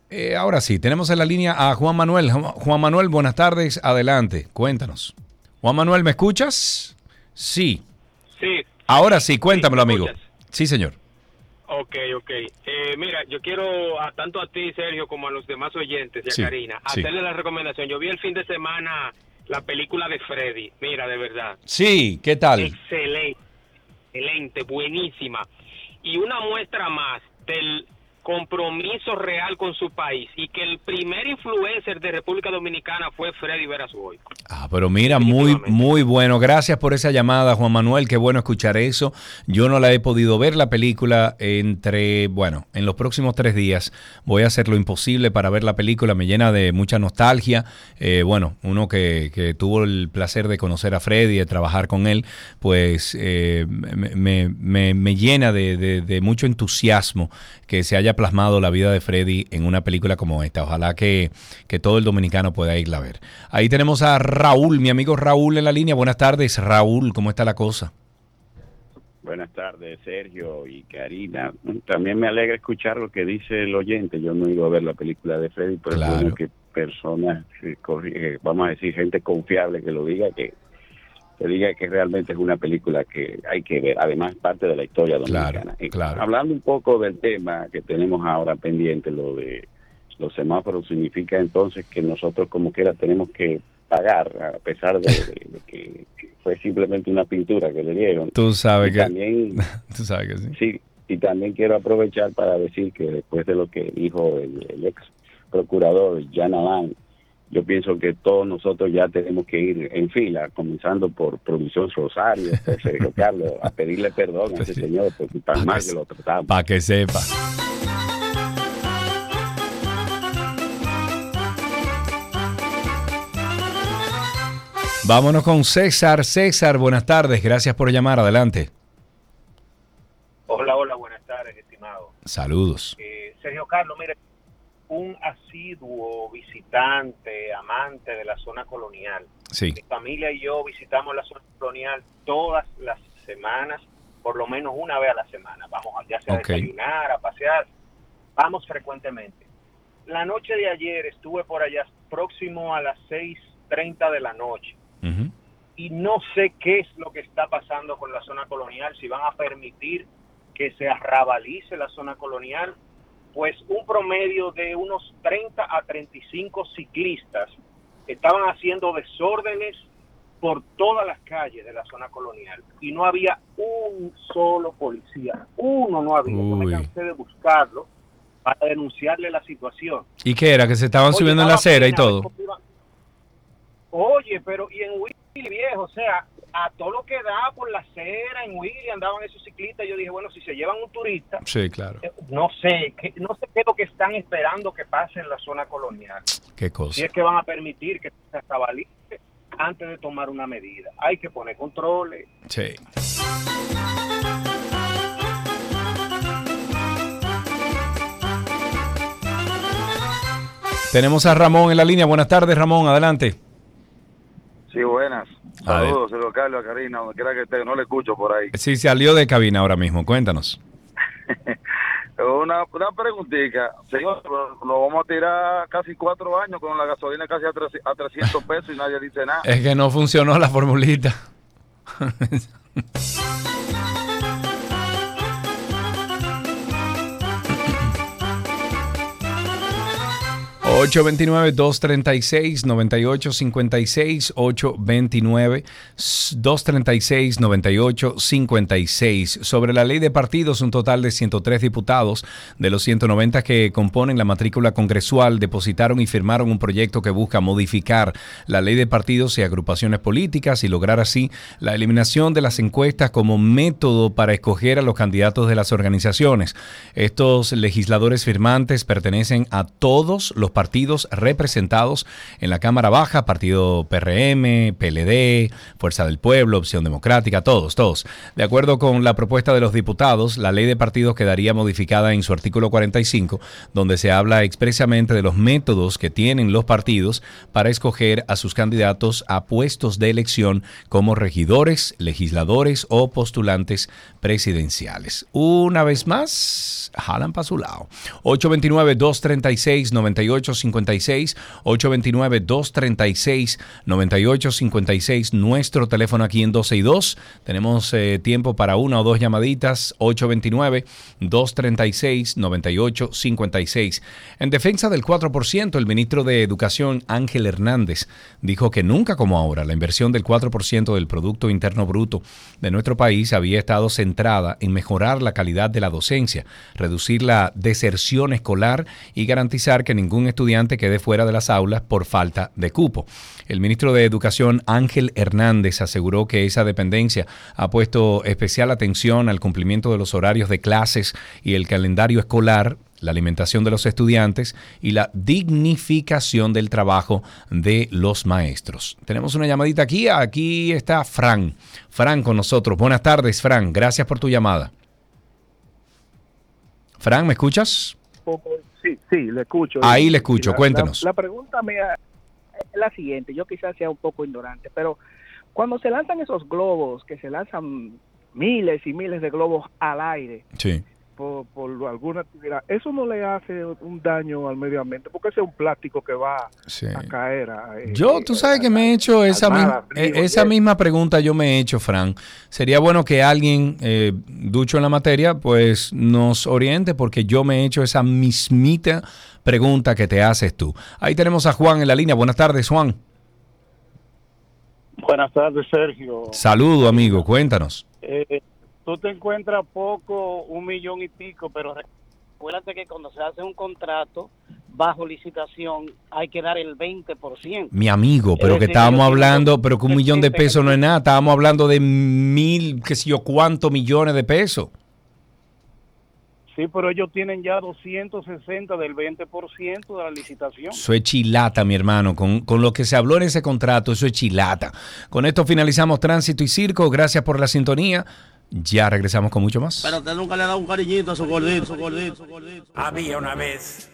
Eh, ahora sí, tenemos en la línea a Juan Manuel. Ju- Juan Manuel, buenas tardes. Adelante, cuéntanos. Juan Manuel, ¿me escuchas? Sí. Sí. Ahora sí, cuéntamelo, ¿me amigo. escuchas? Sí, señor. Ok, ok. Eh, mira, yo quiero a tanto a ti, Sergio, como a los demás oyentes a Sí, Karina, sí. hacerle la recomendación. Yo vi el fin de semana la película de Freddy. Mira, de verdad. Sí, ¿qué tal? Excelente, excelente, buenísima. Y una muestra más del compromiso real con su país y que el primer influencer de República Dominicana fue Freddy Verasuoy. Ah, pero mira, muy, muy bueno. Gracias por esa llamada, Juan Manuel. Qué bueno escuchar eso. Yo no la he podido ver la película entre, bueno, en los próximos tres días voy a hacer lo imposible para ver la película. Me llena de mucha nostalgia. Eh, bueno, uno que, que tuvo el placer de conocer a Freddy, de trabajar con él, pues eh, me, me- me- me llena de, de- de mucho entusiasmo que se haya haya plasmado la vida de Freddy en una película como esta. Ojalá que, que todo el dominicano pueda irla a ver. Ahí tenemos a Raúl, mi amigo Raúl en la línea. Buenas tardes, Raúl, ¿cómo está la cosa? Buenas tardes, Sergio y Karina. También me alegra escuchar lo que dice el oyente. Yo no ido a ver la película de Freddy, pero Claro. es bueno que personas, eh, eh, vamos a decir, gente confiable que lo diga, que, que diga que realmente es una película que hay que ver. Además, parte de la historia dominicana. Y claro. Hablando un poco del tema que tenemos ahora pendiente, lo de los semáforos, significa entonces que nosotros como quiera tenemos que pagar, a pesar de, de- de que fue simplemente una pintura que le dieron. Tú sabes Y que... también Tú sabes que sí. Sí, y también quiero aprovechar para decir que después de lo que dijo el, el ex procurador Jan Alain, yo pienso que todos nosotros ya tenemos que ir en fila, comenzando por Producción Rosario, por Sergio Carlos, a pedirle perdón a ese señor porque tan mal que lo tratamos. Para que sepa. Vámonos con César. César, buenas tardes. Gracias por llamar. Adelante. Hola, hola, buenas tardes, estimado. Saludos. Eh, Sergio Carlos, mire, un asiduo visitante, amante de la zona colonial. Sí. Mi familia y yo visitamos la zona colonial todas las semanas, por lo menos una vez a la semana. Vamos ya sea a desayunar, a pasear, vamos frecuentemente. La noche de ayer estuve por allá próximo a las 6.30 de la noche y no sé qué es lo que está pasando con la zona colonial, si van a permitir que se arrabalice la zona colonial, pues un promedio de unos 30 a 35 ciclistas estaban haciendo desórdenes por todas las calles de la zona colonial y no había un solo policía, uno no había, yo me Uy. cansé de buscarlo para denunciarle la situación. ¿Y qué era? ¿Que se estaban Oye, subiendo en la acera y todo? iban. Oye, pero y en Willy, viejo, o sea, a todo lo que da por la acera, en Willy andaban esos ciclistas, yo dije, bueno, si se llevan un turista, Sí, claro. eh, no sé, no sé qué es lo que están esperando que pase en la zona colonial. Qué Si cosa. es que van a permitir que se estabalice antes de tomar una medida. Hay que poner controles. Sí. Tenemos a Ramón en la línea. Buenas tardes, Ramón. Adelante. Sí, buenas. Saludos, Sergio Carlos, a Karina, donde quiera que esté, no le escucho por ahí. Sí, salió de cabina ahora mismo. Cuéntanos. Una, una preguntita, señor, lo lo vamos a tirar casi cuatro años con la gasolina casi a, tres- a 300 pesos y nadie dice nada. Es que no funcionó la formulita. 829-236-9856, 829-236-9856. Sobre la ley de partidos, un total de 103 diputados de los 190 que componen la matrícula congresual depositaron y firmaron un proyecto que busca modificar la ley de partidos y agrupaciones políticas y lograr así la eliminación de las encuestas como método para escoger a los candidatos de las organizaciones. Estos legisladores firmantes pertenecen a todos los partidos representados en la Cámara Baja, Partido PRM, PLD, Fuerza del Pueblo, Opción Democrática, todos, todos. De acuerdo con la propuesta de los diputados, la ley de partidos quedaría modificada en su artículo 45, donde se habla expresamente de los métodos que tienen los partidos para escoger a sus candidatos a puestos de elección como regidores, legisladores o postulantes presidenciales. Una vez más, jalan para su lado. 829-236-9856, 829-236-9856, nuestro teléfono aquí en 12 y 2. Tenemos eh, tiempo para una o dos llamaditas, 829-236-9856. En defensa del 4%, el ministro de Educación, Ángel Hernández, dijo que nunca como ahora la inversión del 4% del Producto Interno Bruto de nuestro país había estado centrada en mejorar la calidad de la docencia, reducir la deserción escolar y garantizar que ningún estudiante quede fuera de las aulas por falta de cupo. El ministro de Educación Ángel Hernández aseguró que esa dependencia ha puesto especial atención al cumplimiento de los horarios de clases y el calendario escolar la alimentación de los estudiantes y la dignificación del trabajo de los maestros. Tenemos una llamadita aquí, aquí está Fran. Fran con nosotros. Buenas tardes, Fran. Gracias por tu llamada. Fran, ¿me escuchas? Sí, sí, le escucho. Ahí le escucho, la- cuéntanos. La, la pregunta mía es la siguiente. Yo quizás sea un poco ignorante, pero cuando se lanzan esos globos, que se lanzan miles y miles de globos al aire Sí. Por, por alguna actividad, eso no le hace un daño al medio ambiente, porque ese es un plástico que va Sí. a caer. a- eh, Yo, tú sabes que me he hecho esa, mar, río, eh, esa misma pregunta, yo me he hecho, Fran. Sería bueno que alguien eh, ducho en la materia, pues nos oriente, porque yo me he hecho esa mismita pregunta que te haces tú. Ahí tenemos a Juan en la línea. Buenas tardes, Juan. Buenas tardes, Sergio. Saludo, amigo. Cuéntanos. Eh, tú te encuentras poco, un millón y pico, pero recuérdate que cuando se hace un contrato bajo licitación hay que dar el 20%. Mi amigo, pero Es que estábamos hablando, pero que un millón de 60 pesos no es nada. Estábamos hablando de mil, qué sé yo, cuántos millones de pesos. Sí, pero ellos tienen ya 260 del 20% de la licitación. Eso es chilata, mi hermano. Con, con lo que se habló en ese contrato, eso es chilata. Con esto finalizamos Tránsito y Circo. Gracias por la sintonía. Ya regresamos con mucho más. Pero usted nunca le ha dado un cariñito a su gordito, su gordito, su gordito. Había una vez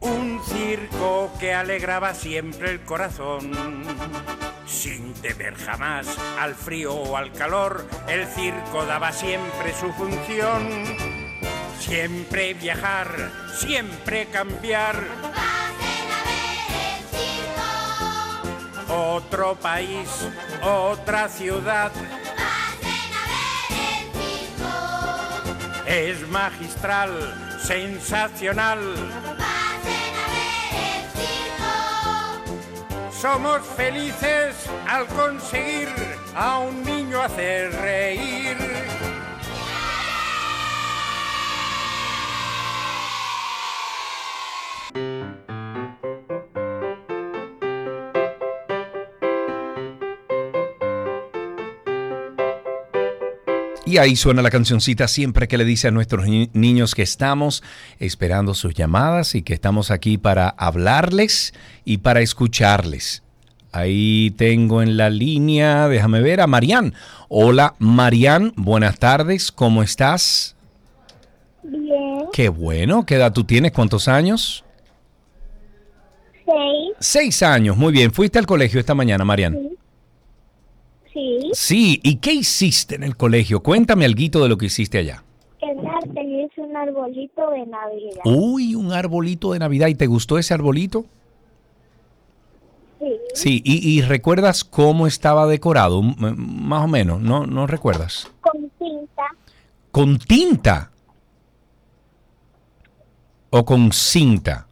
un circo que alegraba siempre el corazón. Sin temer jamás al frío o al calor, el circo daba siempre su función. Siempre viajar, siempre cambiar. Otro país, otra ciudad. Es magistral, sensacional. Somos felices al conseguir a un niño hacer reír. Y ahí suena la cancioncita siempre que le dice a nuestros ni- niños que estamos esperando sus llamadas y que estamos aquí para hablarles y para escucharles. Ahí tengo en la línea, déjame ver, a Marian. Hola, Marian, buenas tardes, ¿cómo estás? Bien. Qué bueno, ¿qué edad tú tienes? ¿Cuántos años? Seis. Seis años, muy bien. ¿Fuiste al colegio esta mañana, Marian? Sí. Sí, ¿y qué hiciste en el colegio? Cuéntame algo de lo que hiciste allá. El arte es un arbolito de Navidad. Uy, un arbolito de Navidad. ¿Y te gustó ese arbolito? Sí. Sí, y, y recuerdas cómo estaba decorado, M- más o menos, ¿no, no recuerdas? Con cinta. ¿Con tinta? ¿O con cinta?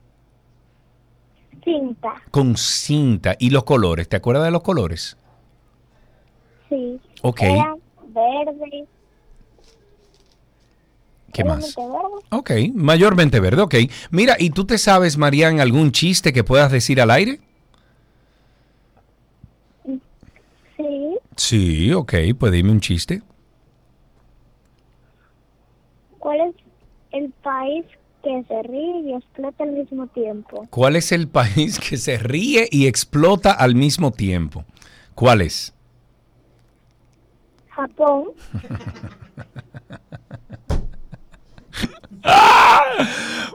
Cinta. Con cinta. ¿Y los colores? ¿Te acuerdas de los colores? Sí. Ok. Era verde. ¿Qué más? Verde. Ok, mayormente verde, ok. Mira, ¿y tú te sabes, Marian, algún chiste que puedas decir al aire? Sí. Sí, ok, pues dime un chiste. ¿Cuál es el país que se ríe y explota al mismo tiempo? ¿Cuál es el país que se ríe y explota al mismo tiempo? ¿Cuál es? Japón.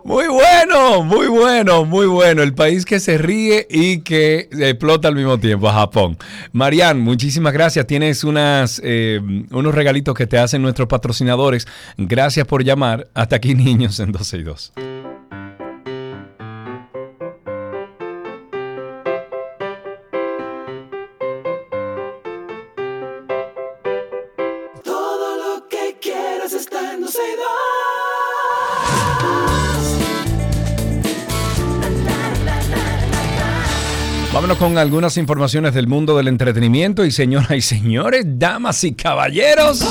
Muy bueno, muy bueno, muy bueno. El país que se ríe y que explota al mismo tiempo, Japón. Marian, muchísimas gracias. Tienes unas, eh, unos regalitos que te hacen nuestros patrocinadores. Gracias por llamar. Hasta aquí, niños, en 12 y 2. Vámonos con algunas informaciones del mundo del entretenimiento. Y señoras y señores, damas y caballeros.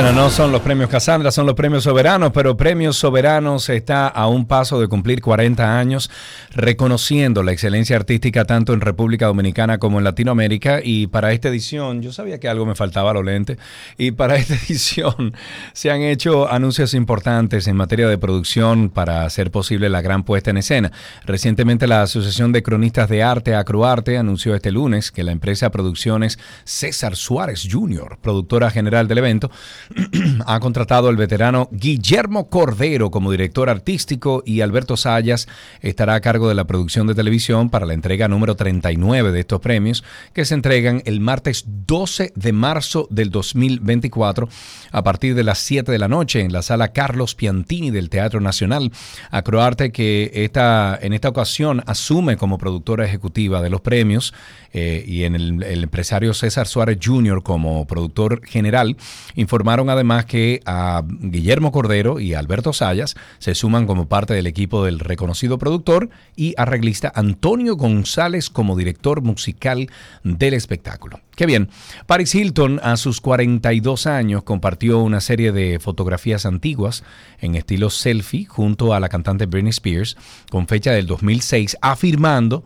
Bueno, no son los premios Casandra, son los premios soberanos, pero Premios Soberanos está a un paso de cumplir 40 años, reconociendo la excelencia artística tanto en República Dominicana como en Latinoamérica. Y para esta edición, yo sabía que algo me faltaba a lo lente, y para esta edición se han hecho anuncios importantes en materia de producción para hacer posible la gran puesta en escena. Recientemente la Asociación de Cronistas de Arte, Acroarte, anunció este lunes que la empresa Producciones César Suárez Jr., productora general del evento, ha contratado al veterano Guillermo Cordero como director artístico y Alberto Sayas estará a cargo de la producción de televisión para la entrega número 39 de estos premios que se entregan el martes 12 de marzo del 2024 a partir de las 7 de la noche en la sala Carlos Piantini del Teatro Nacional. Acroarte que esta, en esta ocasión asume como productora ejecutiva de los premios eh, y en el, el empresario César Suárez Jr. como productor general informaron además que a Guillermo Cordero y Alberto Sayas se suman como parte del equipo del reconocido productor y arreglista Antonio González como director musical del espectáculo. Qué bien. Paris Hilton a sus 42 años compartió una serie de fotografías antiguas en estilo selfie junto a la cantante Britney Spears con fecha del 2006 afirmando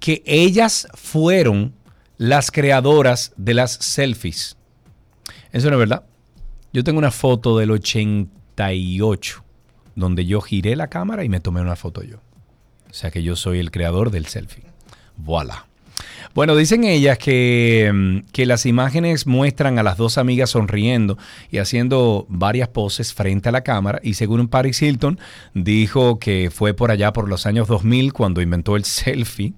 que ellas fueron las creadoras de las selfies. Eso no es verdad. Yo tengo una foto del 88 donde yo giré la cámara y me tomé una foto yo. O sea que yo soy el creador del selfie. Voilà. Bueno, dicen ellas que, mm, que, las imágenes muestran a las dos amigas sonriendo y haciendo varias poses frente a la cámara y según Paris Hilton dijo que fue por allá por los años 2000 cuando inventó el selfie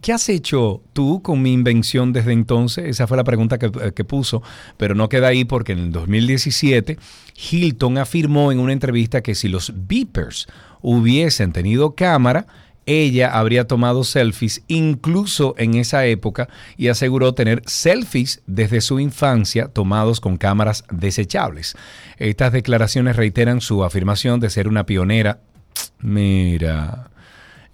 ¿Qué has hecho tú con mi invención desde entonces? Esa fue la pregunta que, que, puso, pero no queda ahí porque en el 2017 Hilton afirmó en una entrevista que si los beepers hubiesen tenido cámara, ella habría tomado selfies incluso en esa época y aseguró tener selfies desde su infancia tomados con cámaras desechables. Estas declaraciones reiteran su afirmación de ser una pionera. Mira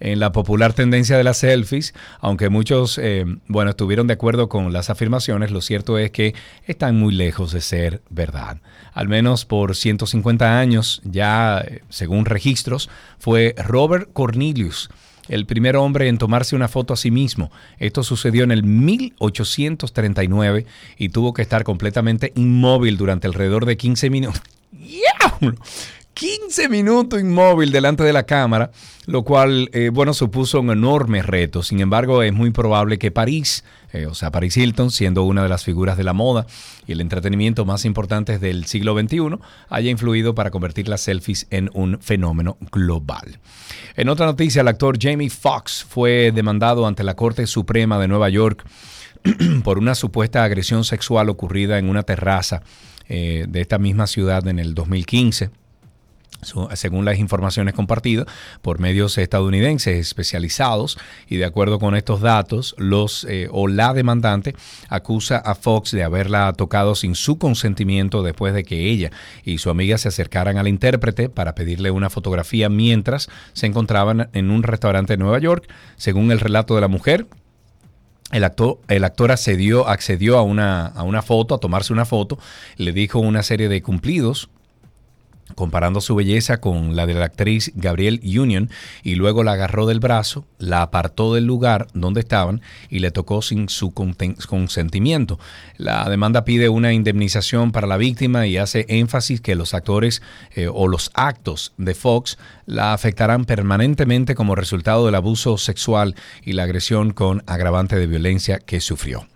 en la popular tendencia de las selfies, aunque muchos, eh, bueno, estuvieron de acuerdo con las afirmaciones, lo cierto es que están muy lejos de ser verdad. Al menos por 150 años, ya eh, según registros, fue Robert Cornelius el primer hombre en tomarse una foto a sí mismo. Esto sucedió en el 1839 y tuvo que estar completamente inmóvil durante alrededor de 15 minutos. 15 minutos inmóvil delante de la cámara, lo cual, eh, bueno, supuso un enorme reto. Sin embargo, es muy probable que París, eh, o sea, Paris Hilton, siendo una de las figuras de la moda y el entretenimiento más importantes del siglo XXI, haya influido para convertir las selfies en un fenómeno global. En otra noticia, el actor Jamie Foxx fue demandado ante la Corte Suprema de Nueva York por una supuesta agresión sexual ocurrida en una terraza eh, de esta misma ciudad en el 2015 según las informaciones compartidas por medios estadounidenses especializados y de acuerdo con estos datos, los eh, o la demandante acusa a Fox de haberla tocado sin su consentimiento después de que ella y su amiga se acercaran al intérprete para pedirle una fotografía mientras se encontraban en un restaurante de Nueva York. Según el relato de la mujer, el actor, el actor accedió, accedió a, una, a una foto, a tomarse una foto, le dijo una serie de cumplidos comparando su belleza con la de la actriz Gabrielle Union y luego la agarró del brazo, la apartó del lugar donde estaban y le tocó sin su consentimiento. La demanda pide una indemnización para la víctima y hace énfasis que los actores eh, o los actos de Fox la afectarán permanentemente como resultado del abuso sexual y la agresión con agravante de violencia que sufrió.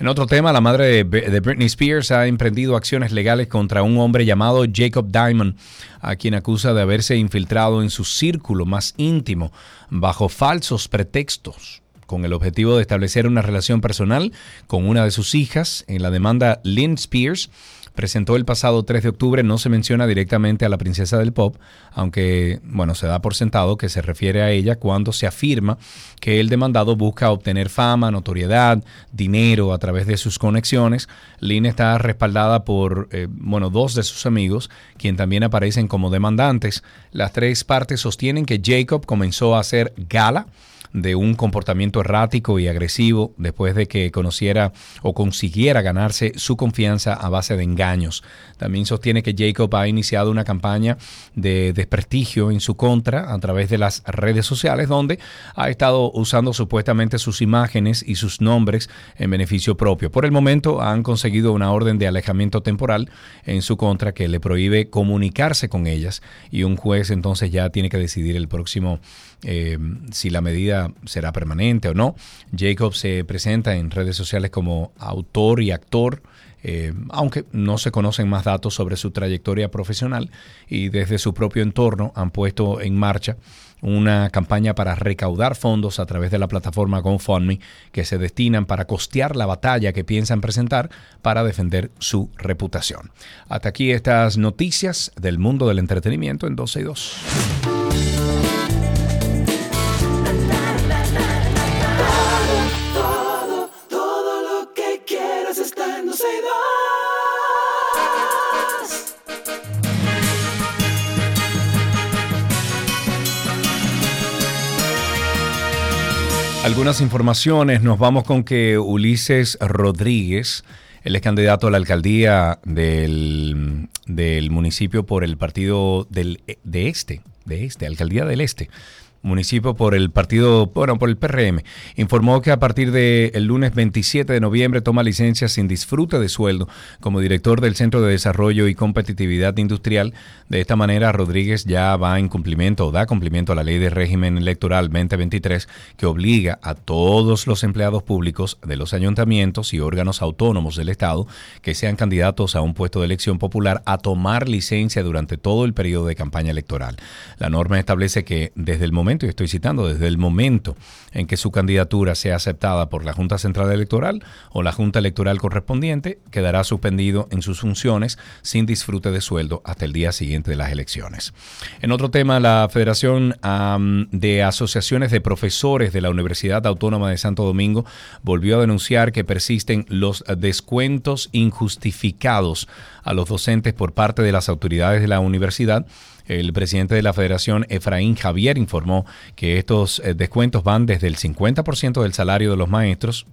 En otro tema, la madre de, Britney Spears ha emprendido acciones legales contra un hombre llamado Jacob Diamond, a quien acusa de haberse infiltrado en su círculo más íntimo bajo falsos pretextos con el objetivo de establecer una relación personal con una de sus hijas. En la demanda, Lynn Spears presentó el pasado 3 de octubre no se menciona directamente a la princesa del pop, aunque bueno, se da por sentado que se refiere a ella cuando se afirma que el demandado busca obtener fama, notoriedad, dinero a través de sus conexiones. Lynn está respaldada por eh, bueno, dos de sus amigos, quien también aparecen como demandantes. Las tres partes sostienen que Jacob comenzó a hacer gala de un comportamiento errático y agresivo después de que conociera o consiguiera ganarse su confianza a base de engaños. También sostiene que Jacob ha iniciado una campaña de desprestigio en su contra a través de las redes sociales donde ha estado usando supuestamente sus imágenes y sus nombres en beneficio propio. Por el momento han conseguido una orden de alejamiento temporal en su contra que le prohíbe comunicarse con ellas y un juez entonces ya tiene que decidir el próximo eh, si la medida será permanente o no. Jacob se presenta en redes sociales como autor y actor. eh, aunque no se conocen más datos sobre su trayectoria profesional y desde su propio entorno han puesto en marcha una campaña para recaudar fondos a través de la plataforma GoFundMe que se destinan para costear la batalla que piensan presentar para defender su reputación. Hasta aquí estas noticias del mundo del entretenimiento en 12 y 2. Algunas informaciones, nos vamos con que Ulises Rodríguez, él es candidato a la alcaldía del, del municipio por el partido del, de este, de este, alcaldía del este municipio por el partido, bueno, por el PRM, informó que a partir del lunes 27 de noviembre toma licencia sin disfrute de sueldo como director del Centro de Desarrollo y Competitividad Industrial. De esta manera, Rodríguez ya va en cumplimiento o da cumplimiento a la ley de régimen electoral 2023 que obliga a todos los empleados públicos de los ayuntamientos y órganos autónomos del Estado que sean candidatos a un puesto de elección popular a tomar licencia durante todo el periodo de campaña electoral. La norma establece que desde el momento, y estoy citando, desde el momento en que su candidatura sea aceptada por la Junta Central Electoral o la Junta Electoral correspondiente, quedará suspendido en sus funciones sin disfrute de sueldo hasta el día siguiente de las elecciones. En otro tema, la Federación de Asociaciones de Profesores de la Universidad Autónoma de Santo Domingo volvió a denunciar que persisten los descuentos injustificados a los docentes por parte de las autoridades de la universidad el presidente de la federación, Efraín Javier, informó que estos eh, descuentos van desde el 50% del salario de los maestros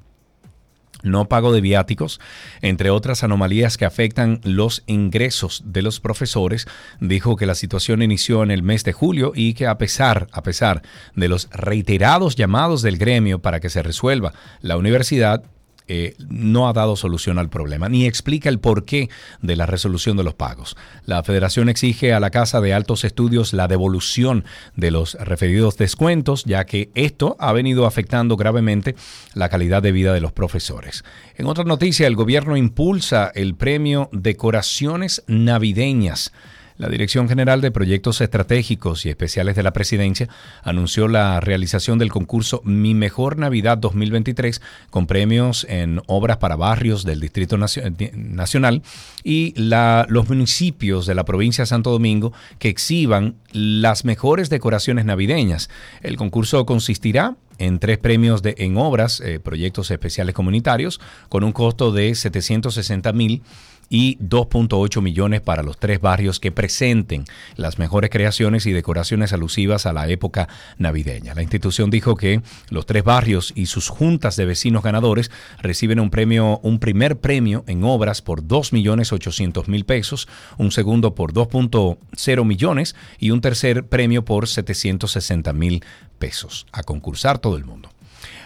no pago de viáticos, entre otras anomalías que afectan los ingresos de los profesores, dijo que la situación inició en el mes de julio y que a pesar, a pesar de los reiterados llamados del gremio para que se resuelva, la universidad eh, no ha dado solución al problema, ni explica el porqué de la resolución de los pagos. La federación exige a la Casa de Altos Estudios la devolución de los referidos descuentos, ya que esto ha venido afectando gravemente la calidad de vida de los profesores. En otra noticia, el gobierno impulsa el premio Decoraciones Navideñas. La Dirección General de Proyectos Estratégicos y Especiales de la Presidencia anunció la realización del concurso Mi Mejor Navidad 2023 con premios en obras para barrios del Distrito Nacio- Nacional y los municipios de la provincia de Santo Domingo que exhiban las mejores decoraciones navideñas. El concurso consistirá en tres premios de, en obras, eh, proyectos especiales comunitarios, con un costo de 760 mil y 2.8 millones para los tres barrios que presenten las mejores creaciones y decoraciones alusivas a la época navideña. La institución dijo que los tres barrios y sus juntas de vecinos ganadores reciben un premio, un primer premio en obras por 2 millones 800 mil pesos, un segundo por 2.0 millones y un tercer premio por 760 mil pesos. A concursar todo el mundo.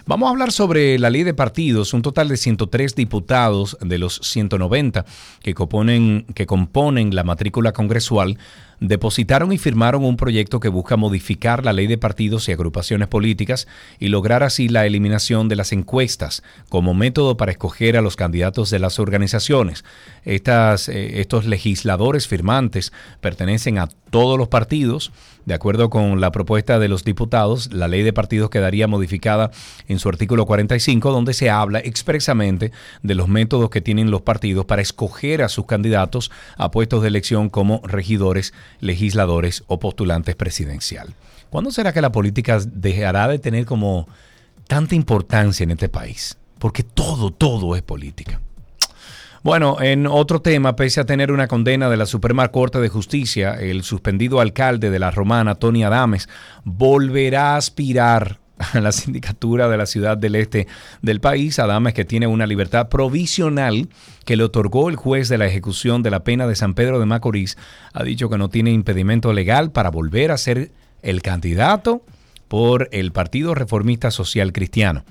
Vamos a hablar sobre la ley de partidos. Un total de 103 diputados de los 190 que componen, que componen la matrícula congresual depositaron y firmaron un proyecto que busca modificar la ley de partidos y agrupaciones políticas y lograr así la eliminación de las encuestas como método para escoger a los candidatos de las organizaciones. Estas, eh, estos legisladores firmantes pertenecen a todos los partidos. De acuerdo con la propuesta de los diputados, la ley de partidos quedaría modificada en su artículo 45, donde se habla expresamente de los métodos que tienen los partidos para escoger a sus candidatos a puestos de elección como regidores, legisladores o postulantes presidencial. ¿Cuándo será que la política dejará de tener como tanta importancia en este país? Porque todo, todo es política. Bueno, en otro tema, pese a tener una condena de la Suprema Corte de Justicia, el suspendido alcalde de la Romana, Tony Adames, volverá a aspirar a la sindicatura de la ciudad del este del país. Adames, que tiene una libertad provisional que le otorgó el juez de la ejecución de la pena de San Pedro de Macorís, ha dicho que no tiene impedimento legal para volver a ser el candidato por el Partido Reformista Social Cristiano.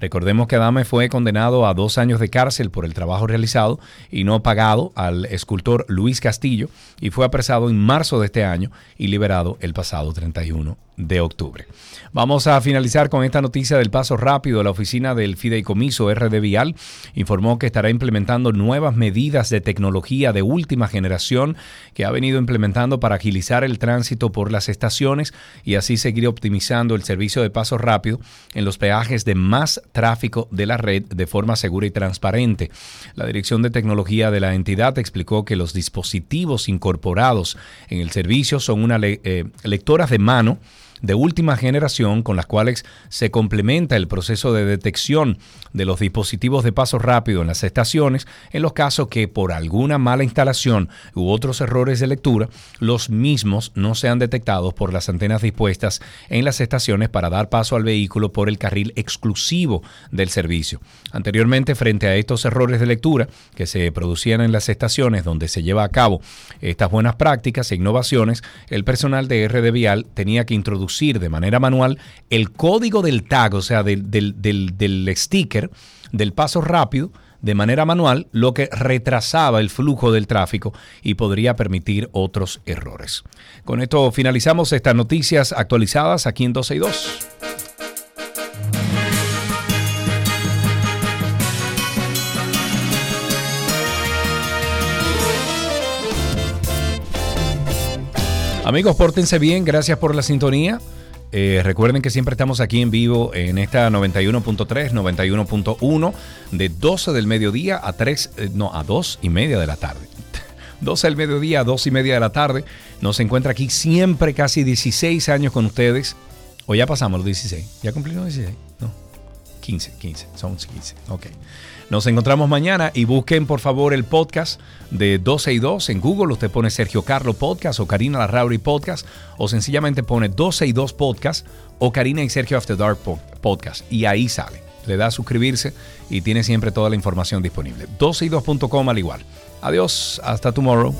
Recordemos que Adame fue condenado a dos años de cárcel por el trabajo realizado y no pagado al escultor Luis Castillo y fue apresado en marzo de este año y liberado el pasado 31 de octubre. Vamos a finalizar con esta noticia del paso rápido. La oficina del Fideicomiso RD Vial informó que estará implementando nuevas medidas de tecnología de última generación que ha venido implementando para agilizar el tránsito por las estaciones y así seguir optimizando el servicio de paso rápido en los peajes de más tráfico de la red de forma segura y transparente. La Dirección de Tecnología de la entidad explicó que los dispositivos incorporados en el servicio son una le- eh, lectoras de mano de última generación con las cuales se complementa el proceso de detección de los dispositivos de paso rápido en las estaciones en los casos que por alguna mala instalación u otros errores de lectura los mismos no sean detectados por las antenas dispuestas en las estaciones para dar paso al vehículo por el carril exclusivo del servicio. Anteriormente, frente a estos errores de lectura que se producían en las estaciones donde se lleva a cabo estas buenas prácticas e innovaciones, el personal de RD Vial tenía que introducir de manera manual el código del tag, o sea, del, del- del- del sticker del paso rápido de manera manual, lo que retrasaba el flujo del tráfico y podría permitir otros errores. Con esto finalizamos estas noticias actualizadas aquí en 12 y 2. Amigos, pórtense bien, gracias por la sintonía. Eh, recuerden que siempre estamos aquí en vivo en esta 91.3, 91.1, de 12 del mediodía a 3, eh, no, a 2 y media de la tarde. 12 del mediodía a 2 y media de la tarde. Nos encuentra aquí siempre casi 16 años con ustedes. O ya pasamos los 16. ¿Ya cumplimos 16? No. 15, 15. Son 15. Ok. Nos encontramos mañana y busquen por favor el podcast de 12 y 2 en Google. Usted pone Sergio Carlo Podcast o Karina Larrauri Podcast o sencillamente pone 12 y 2 Podcast o Karina y Sergio After Dark Po- Podcast y ahí sale. Le da a suscribirse y tiene siempre toda la información disponible. 12y2.com al igual. Adiós, hasta tomorrow.